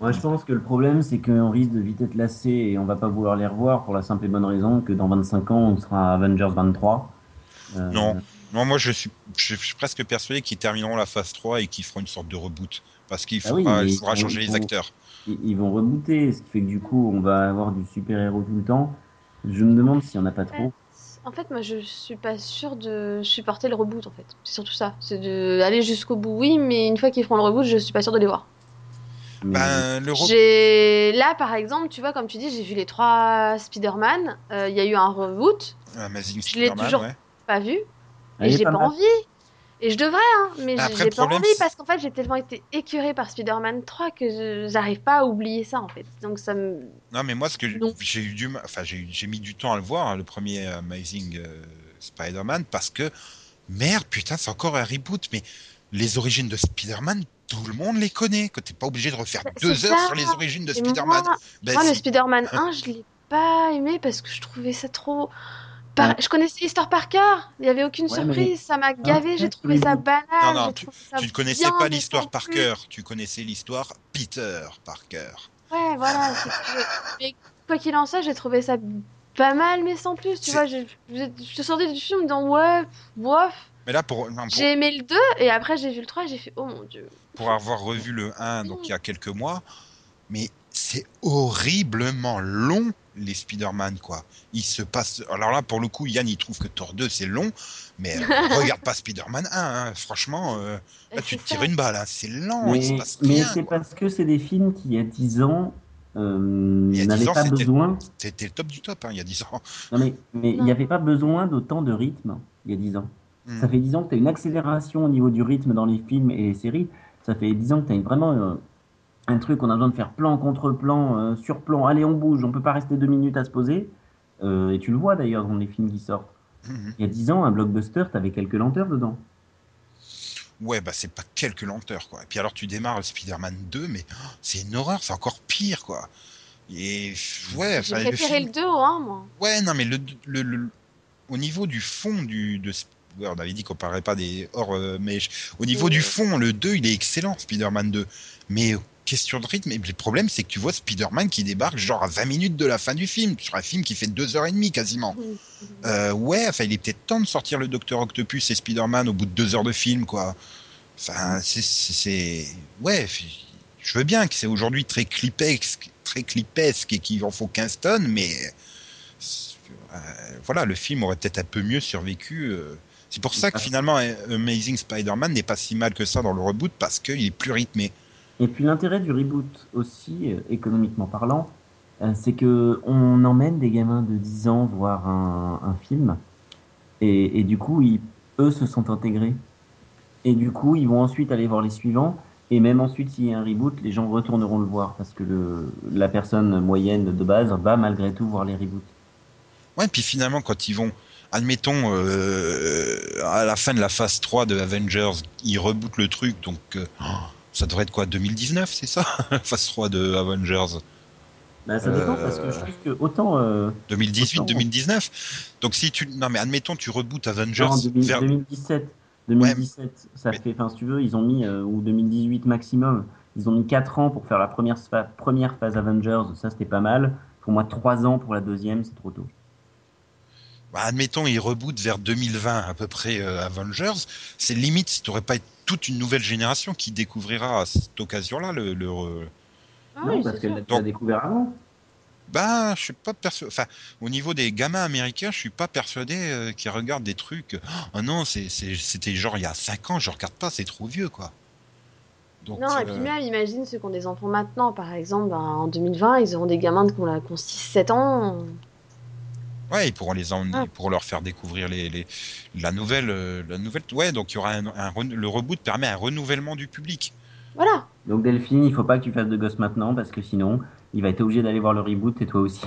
Moi, je pense que le problème, c'est qu'on risque de vite être lassé et on va pas vouloir les revoir pour la simple et bonne raison que dans 25 ans, on sera Avengers 23. Euh, Non. Non, moi je suis, je suis presque persuadé qu'ils termineront la phase 3 et qu'ils feront une sorte de reboot. Parce qu'il Ah faudra, oui, mais il faudra ils changer vont- les acteurs. Ils, ils vont rebooter, ce qui fait que du coup, on va avoir du super-héros tout le temps. Je me demande s'il y en a pas trop. En fait, moi, je suis pas sûre de supporter le reboot, en fait. C'est surtout ça. C'est de aller jusqu'au bout, oui, mais une fois qu'ils feront le reboot, je suis pas sûre de les voir. Ben, le re- J'ai là, par exemple, tu vois, comme tu dis, j'ai vu les trois Spider-Man. Euh, Il y a eu un reboot, Amazing je l'ai toujours- ouais. pas vu, et j'ai pas envie. Et je devrais, hein, mais Après, j'ai pas envie parce qu'en fait, j'ai tellement été écœurée par Spider-Man 3 que j'arrive pas à oublier ça, en fait. Donc ça me. Non, mais moi, ce que j'ai eu du, enfin, j'ai mis du temps à le voir, hein, le premier Amazing euh, Spider-Man, parce que merde, putain, c'est encore un reboot, mais les origines de Spider-Man, tout le monde les connaît. Que t'es pas obligé de refaire Bah, deux heures ça. sur les origines de Spider-Man. moi, Ben, moi, le. Spider-Man 1, je l'ai pas aimé parce que je trouvais ça trop. Par- Ouais. Je connaissais l'histoire par cœur, il y avait aucune Ouais, mais- surprise, ça m'a gavé, j'ai trouvé ça banal. Non, non, tu- trouvé ça Tu ne connaissais pas l'histoire par cœur, tu connaissais l'histoire Peter Parker. Ouais, voilà. Mais quoi qu'il en soit, j'ai trouvé ça pas mal, mais sans plus. Tu vois, je, je, je suis sortie du film en disant ouais, bof. Mais là, pour, J'ai aimé le 2 et après j'ai vu le 3 et j'ai fait oh mon dieu. pour avoir revu le 1 donc il y a quelques mois, mais c'est horriblement long les Spider-Man quoi. Il se passe alors là pour le coup Yann il trouve que Thor 2 c'est long mais euh, regarde pas Spider-Man 1 hein. franchement euh, là tu te tires une balle hein. c'est lent, il se Mais, c'est parce que c'est des films qui, il y a 10 ans, euh, Il y a 10 n'avaient ans, pas besoin. C'était le top du top hein, il y a 10 ans. Non, mais mais il n'y avait pas besoin d'autant de rythme il y a 10 ans. Mm. Ça fait 10 ans que tu as une accélération au niveau du rythme dans les films et les séries. Ça fait 10 ans que tu as vraiment euh, un truc, on a besoin de faire plan contre plan, euh, sur plan. Allez, on bouge, on peut pas rester deux minutes à se poser. Euh, et tu le vois d'ailleurs dans les films qui sortent. Mhm. Il y a 10 ans, un blockbuster, tu avais quelques lenteurs dedans. Ouais, bah c'est pas quelques lenteurs, quoi. Et puis alors tu démarres le Spider-Man 2, mais oh, c'est une horreur, c'est encore pire, quoi. Et ouais, J'ai le préféré film- le 2 au 1, moi. Ouais, non, mais le, le, le- au niveau du fond du. De, on avait dit qu'on parlerait pas des hors euh, mais au niveau Oui. du fond, le 2, il est excellent, Spider-Man 2. Mais question de rythme, et le problème, c'est que tu vois Spider-Man qui débarque genre à 20 minutes de la fin du film, sur un film qui fait 2h30 quasiment. Euh, ouais, enfin, il est peut-être temps de sortir le Docteur Octopus et Spider-Man au bout de deux heures de film, quoi. Enfin, c'est. Ouais, je veux bien que c'est aujourd'hui très clipesque, très clipesque et qu'il en faut 15 tonnes, mais. euh, voilà, le film aurait peut-être un peu mieux survécu. euh. C'est pour ça que finalement, Amazing Spider-Man n'est pas si mal que ça dans le reboot parce qu'il est plus rythmé. Et puis l'intérêt du reboot aussi, euh, économiquement parlant, euh, c'est que on emmène des gamins de 10 ans voir un, un film, et, et du coup, ils, eux se sont intégrés. Et du coup, ils vont ensuite aller voir les suivants, et même ensuite, s'il y a un reboot, les gens retourneront le voir, parce que le, la personne moyenne de base va malgré tout voir les reboots. Ouais, puis finalement, quand ils vont, admettons, euh, à la fin de la phase 3 de Avengers, ils rebootent le truc, donc euh, oh, ça devrait être quoi, 2019, c'est ça Phase 3 de Avengers Bah, ça dépend, parce que je trouve que autant... euh, 2018, Autant. 2019 Donc si tu... Non mais admettons, tu rebootes Avengers Non, 2000 vers... 2017. 2017, ça mais- fait, enfin, si tu veux, ils ont mis, euh, ou 2018 maximum, ils ont mis 4 ans pour faire la première, première phase Avengers, ça c'était pas mal. Pour moi, 3 ans pour la deuxième, c'est trop tôt. Bah, admettons, ils rebootent vers 2020 à peu près euh, Avengers. C'est limite si tu n'aurais pas toute une nouvelle génération qui découvrira à cette occasion-là le... Ah non, oui, parce c'est qu'elle l'a découvert avant. Bah, je suis pas persuadé. Enfin, au niveau des gamins américains, je suis pas persuadé euh, qu'ils regardent des trucs. Oh non, c'est- c'est- c'était genre il y a 5 ans, je regarde pas, c'est trop vieux, quoi. Donc, Non, et euh, puis même, imagine ceux qui ont des enfants maintenant, par exemple, ben, en 2020, ils auront des gamins qui ont 6-7 ans. Ouais, ils pourront les emmener, Ah. pourront leur faire découvrir les, les- la nouvelle, euh, la nouvelle. Ouais, donc il y aura un, un ren- le reboot permet un renouvellement du public. Voilà. Donc Delphine, il faut pas que tu fasses de gosse maintenant, parce que sinon, il va être obligé d'aller voir le reboot et toi aussi.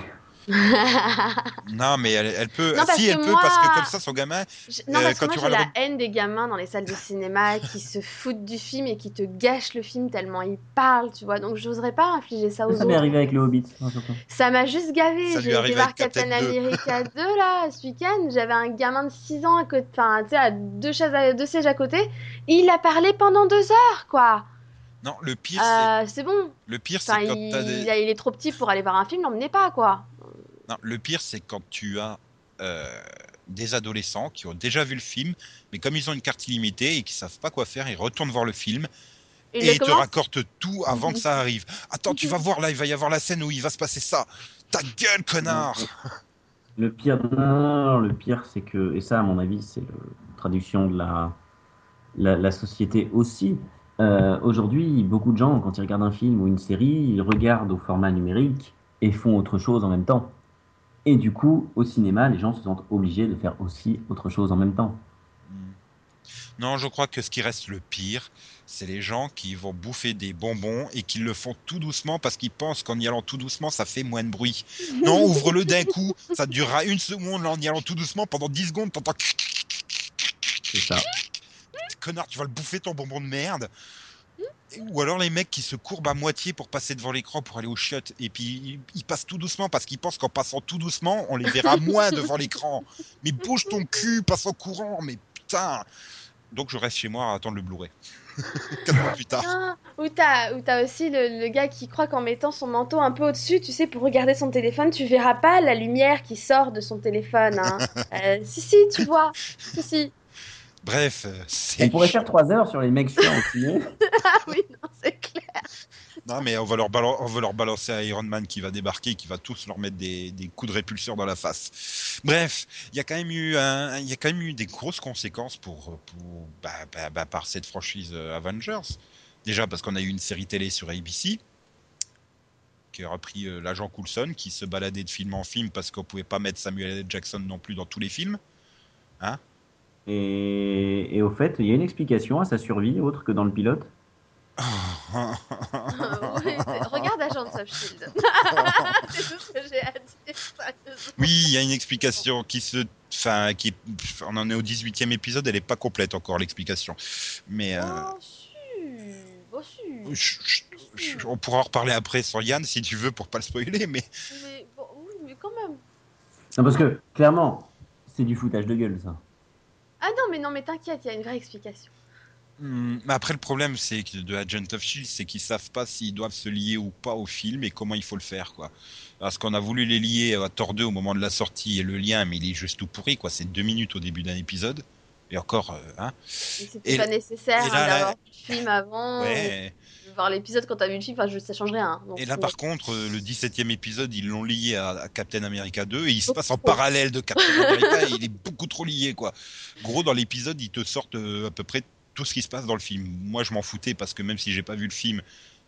Non, mais elle, elle peut. Non, si, que elle peut, moi- parce que comme ça, son gamin. Je- Non, Euh, parce que quand moi tu j'ai la haine des gamins dans les salles de cinéma qui se foutent du film et qui te gâchent le film tellement ils parlent, tu vois. Donc j'oserais pas infliger ça aux Ça m'est autres. arrivé avec le Hobbit. hein. Ça m'a juste gavé. J'ai arrive été voir avec Captain Captain 2. America 2 là ce week-end. J'avais un gamin de 6 ans à côté, enfin tu sais à deux chaises, à- deux sièges à côté. Et il a parlé pendant deux heures quoi. Non, le pire, c'est Euh, c'est bon. le pire, Enfin c'est quand des. il est trop petit pour aller voir un film, l'emmenez pas quoi. Non, le pire, c'est quand tu as euh, des adolescents qui ont déjà vu le film, mais comme ils ont une carte illimitée et qu'ils savent pas quoi faire, ils retournent voir le film Et, et, il le ils te raccordent tout avant que ça arrive. Attends, tu vas voir là, il va y avoir la scène où il va se passer ça. Ta gueule, connard Le pire, non, le pire, c'est que, et ça, à mon avis, c'est la traduction de la, la, la société aussi. Euh, Aujourd'hui, beaucoup de gens, quand ils regardent un film ou une série, ils regardent au format numérique et font autre chose en même temps. Et du coup, au cinéma, les gens se sentent obligés de faire aussi autre chose en même temps. Hmm. Non, je crois que ce qui reste le pire, c'est les gens qui vont bouffer des bonbons et qui le font tout doucement parce qu'ils pensent qu'en y allant tout doucement, ça fait moins de bruit. Non, ouvre-le d'un coup, ça durera une seconde, en y allant tout doucement, pendant 10 secondes, t'entends C'est ça. connard, tu vas le bouffer ton bonbon de merde. Ou alors les mecs qui se courbent à moitié pour passer devant l'écran pour aller au chiottes et puis ils, passent tout doucement parce qu'ils pensent qu'en passant tout doucement, on les verra moins devant l'écran. Mais bouge ton cul, passe en courant, mais putain. Donc je reste chez moi à attendre le Blu-ray. Quatre mois plus tard. Ah, ou t'as ou t'as aussi le, le gars qui croit qu'en mettant son manteau un peu au-dessus, tu sais, pour regarder son téléphone, tu verras pas la lumière qui sort de son téléphone. Hein. Euh, si, si, tu vois. Si, si. Bref, euh, c'est. On pourrait faire trois heures sur les mecs chiants au ciné. Ah oui, non, c'est clair. Non, mais on va, leur balan- on va leur balancer à Iron Man qui va débarquer, qui va tous leur mettre des, des coups de répulseur dans la face. Bref, il y a quand même eu, un, il y a quand même eu des grosses conséquences pour, pour bah, bah, bah, par cette franchise euh, Avengers. Déjà parce qu'on a eu une série télé sur ABC qui a repris euh, l'agent Coulson qui se baladait de film en film parce qu'on pouvait pas mettre Samuel L. Jackson non plus dans tous les films. Hein? Et, et au fait, il y a une explication à sa survie autre que dans le pilote. Oui, c'est- Regarde Agents of Shield. c'est tout ce que j'ai à dire. sérieusement. Oui, il y a une explication qui se. Enfin, qui. On en est au 18 e épisode, elle est pas complète encore, l'explication. Mais. euh, Oh, si. Oh, si. je- je- je- on pourra en reparler après sur Yann si tu veux pour pas le spoiler, mais. Mais, bon, oui, mais quand même. Non, parce que clairement, c'est du foutage de gueule, ça. Ah non, mais non, mais t'inquiète, il y a une vraie explication. Hum, Mais après, le problème c'est que de Agent of Shield, c'est qu'ils savent pas s'ils doivent se lier ou pas au film et comment il faut le faire, quoi. Parce qu'on a voulu les lier à Thor 2 au moment de la sortie et le lien, mais il est juste tout pourri, quoi. C'est deux minutes au début d'un épisode. Et encore, euh, hein. C'était pas nécessaire hein, d'avoir vu le film avant. Ouais. de voir l'épisode quand t'as vu le film, enfin, je, ça change rien. Donc, Et là, par contre, euh, le 17e épisode, ils l'ont lié à, à Captain America 2 et il se passe en parallèle de Captain America et il est beaucoup trop lié, quoi. Gros, dans l'épisode, ils te sortent euh, à peu près tout ce qui se passe dans le film. Moi, je m'en foutais parce que même si j'ai pas vu le film,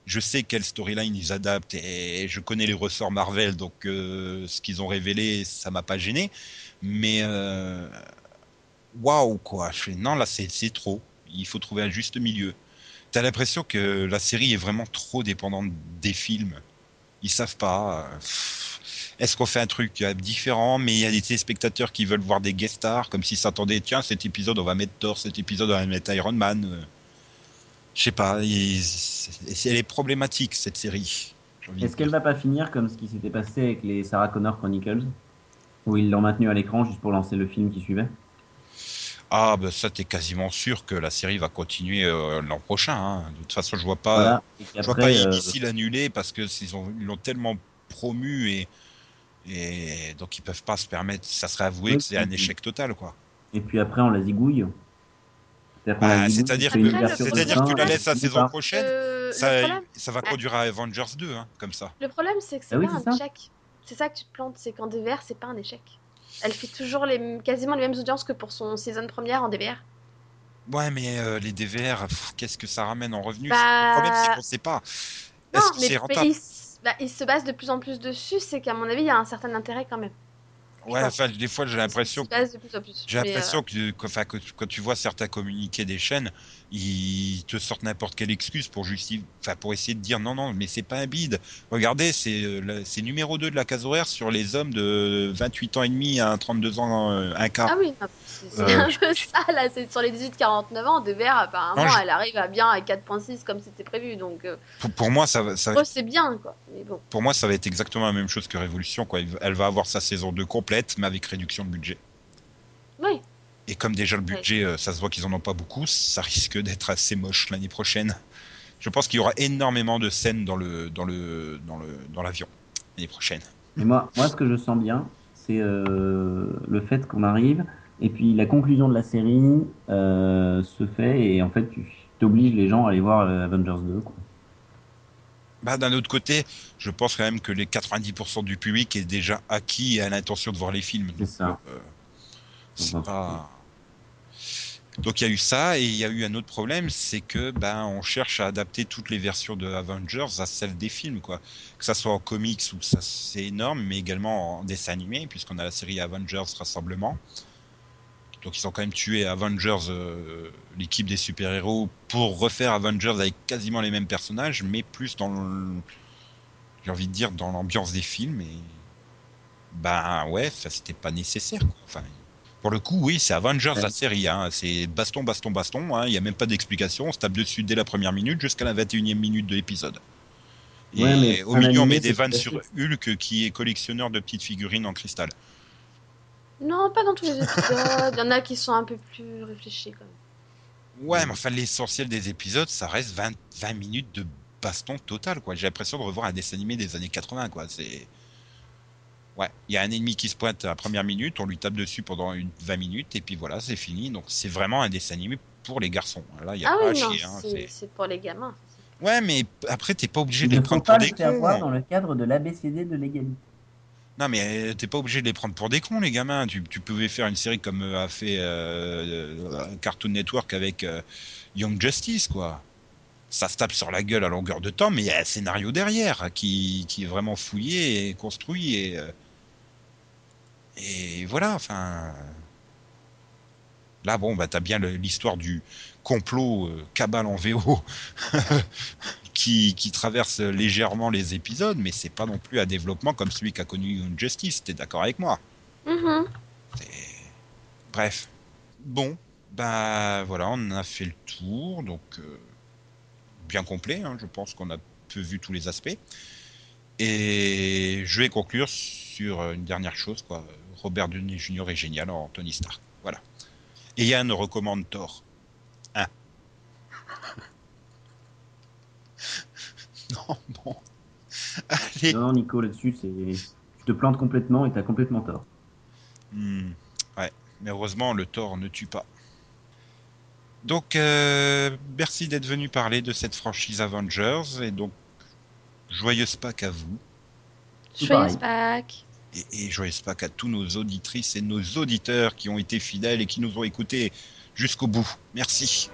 je sais quelle storyline ils adaptent et je connais les ressorts Marvel, donc euh, ce qu'ils ont révélé, ça m'a pas gêné. Mais euh, waouh, quoi. Je fais non, là, c'est trop. Il faut trouver un juste milieu. T'as l'impression que la série est vraiment trop dépendante des films. Ils savent pas. euh, Est-ce qu'on fait un truc euh, différent, mais il y a des téléspectateurs qui veulent voir des guest stars, comme s'ils s'attendaient, tiens, cet épisode, on va mettre Thor, cet épisode, on va mettre Iron Man. euh. Je sais pas, elle est problématique, cette série. Est-ce qu'elle va pas finir comme ce qui s'était passé avec les Sarah Connor Chronicles Où ils l'ont maintenu à l'écran juste pour lancer le film qui suivait? Ah, bah ça, t'es quasiment sûr que la série va continuer euh, l'an prochain. hein. De toute façon, je vois pas. Voilà. Je vois pas euh, ici l'annuler parce que ils ont ils l'ont tellement promu et et donc ils peuvent pas se permettre. Ça serait avoué Oui, que c'est un échec total quoi. Et puis après, on la zigouille. C'est-à-dire Bah, que- c'est-à-dire que tu la fin, laisses la saison pas. prochaine. Euh, Ça problème, ça va conduire à Avengers 2 hein, comme ça. le problème, c'est que c'est Ah pas un ça. échec. C'est ça que tu te plantes, c'est qu'en DVR, c'est pas un échec. Elle fait toujours les, quasiment les mêmes audiences que pour son saison première en DVR. Ouais, mais euh, les DVR, qu'est-ce que ça ramène en revenus Bah, Le problème c'est qu'on sait pas. Non, mais, mais il, bah, il se base de plus en plus dessus, c'est qu'à mon avis, il y a un certain intérêt quand même. Ouais, enfin des fois j'ai l'impression de plus en plus. J'ai l'impression que, que- enfin, que quand tu vois certains communiqués des chaînes, ils te sortent n'importe quelle excuse pour justifier, enfin, pour essayer de dire non, non, mais c'est pas un bide. Regardez, c'est euh, c'est numéro 2 de la case horaire sur les hommes de 28 ans et demi à 32 ans, euh, un euh, quart. Ah oui, c'est Euh, un peu ça, là, c'est sur les 18-49 ans, DVR, apparemment, Non, je- elle arrive à bien à 4.6 comme c'était prévu, donc euh, Pour, pour moi, ça, va- ça, c'est bien, quoi. Mais bon, pour moi, ça va être exactement la même chose que Révolution. Quoi. Elle va avoir sa saison 2 complète, mais avec réduction de budget. oui. Et comme déjà le budget, euh, ça se voit qu'ils en ont pas beaucoup, ça risque d'être assez moche l'année prochaine. Je pense qu'il y aura énormément de scènes dans le dans le dans le dans l'avion l'année prochaine. Et moi, moi, ce que je sens bien, c'est euh, le fait qu'on arrive, et puis la conclusion de la série euh, se fait, et en fait, tu obliges les gens à aller voir Avengers 2. Quoi. Bah, d'un autre côté, je pense quand même que les 90% du public est déjà acquis et a l'intention de voir les films. C'est Donc, ça. euh, c'est Donc, pas... Donc il y a eu ça et il y a eu un autre problème, c'est que ben on cherche à adapter toutes les versions de Avengers à celles des films quoi. Que ça soit en comics ou ça c'est énorme, mais également en dessin animé puisqu'on a la série Avengers Rassemblement. Donc ils ont quand même tué Avengers, euh, l'équipe des super-héros, pour refaire Avengers avec quasiment les mêmes personnages, mais plus dans le... j'ai envie de dire dans l'ambiance des films et ben ouais, ça c'était pas nécessaire. Quoi. Enfin, pour le coup, oui, c'est Avengers Ouais. la série. Hein. C'est baston, baston, baston. hein. Il n'y a même pas d'explication. On se tape dessus dès la première minute jusqu'à la 21e minute de l'épisode. Et Ouais, mais au milieu, on met des vannes sur Hulk qui est collectionneur de petites figurines en cristal. Non, pas dans tous les épisodes. Il y en a qui sont un peu plus réfléchis, quand même. Ouais, mais enfin, l'essentiel des épisodes, ça reste 20, 20 minutes de baston total, quoi. J'ai l'impression de revoir un dessin animé des années 80, quoi. C'est. Ouais, il y a un ennemi qui se pointe à la première minute, on lui tape dessus pendant une 20 minutes, et puis voilà, c'est fini. Donc c'est vraiment un dessin animé pour les garçons. Là, il y a Ah pas oui, chier. hein, c'est pour les gamins. Ouais, mais après, t'es pas obligé de les prendre pas pour le des faire voir cons. dans le cadre de l'ABCD de l'égalité. Non, mais euh, t'es pas obligé de les prendre pour des cons, les gamins. Tu, pouvais faire une série comme euh, a fait euh, Cartoon Network avec Young Justice, quoi. Ça se tape sur la gueule à longueur de temps, mais il y a un scénario derrière qui, est vraiment fouillé et construit et voilà. Enfin, Là, bon, bah, t'as bien l'histoire du complot euh, cabale en VO qui, qui traverse légèrement les épisodes, mais c'est pas non plus un développement comme celui qu'a connu Justice. T'es d'accord avec moi? Mhm. C'est- Bref. Bon, bah voilà, on a fait le tour, donc euh, bien complet, hein, je pense qu'on a peu vu tous les aspects. Et je vais conclure sur une dernière chose, quoi. Robert Downey Jr. est génial en Tony Stark. Voilà. Et Yann recommande Thor. Non, bon. Allez. Non, Nico, là-dessus, c'est. Tu te plantes complètement et t'as complètement tort. Hmm, ouais, mais heureusement, le tort ne tue pas. Donc, euh, merci d'être venu parler de cette franchise Avengers et donc joyeuse Pâques à vous Joyeuse. Pâques. et, et joyeuse Pâques à tous nos auditrices et nos auditeurs qui ont été fidèles et qui nous ont écoutés jusqu'au bout. Merci.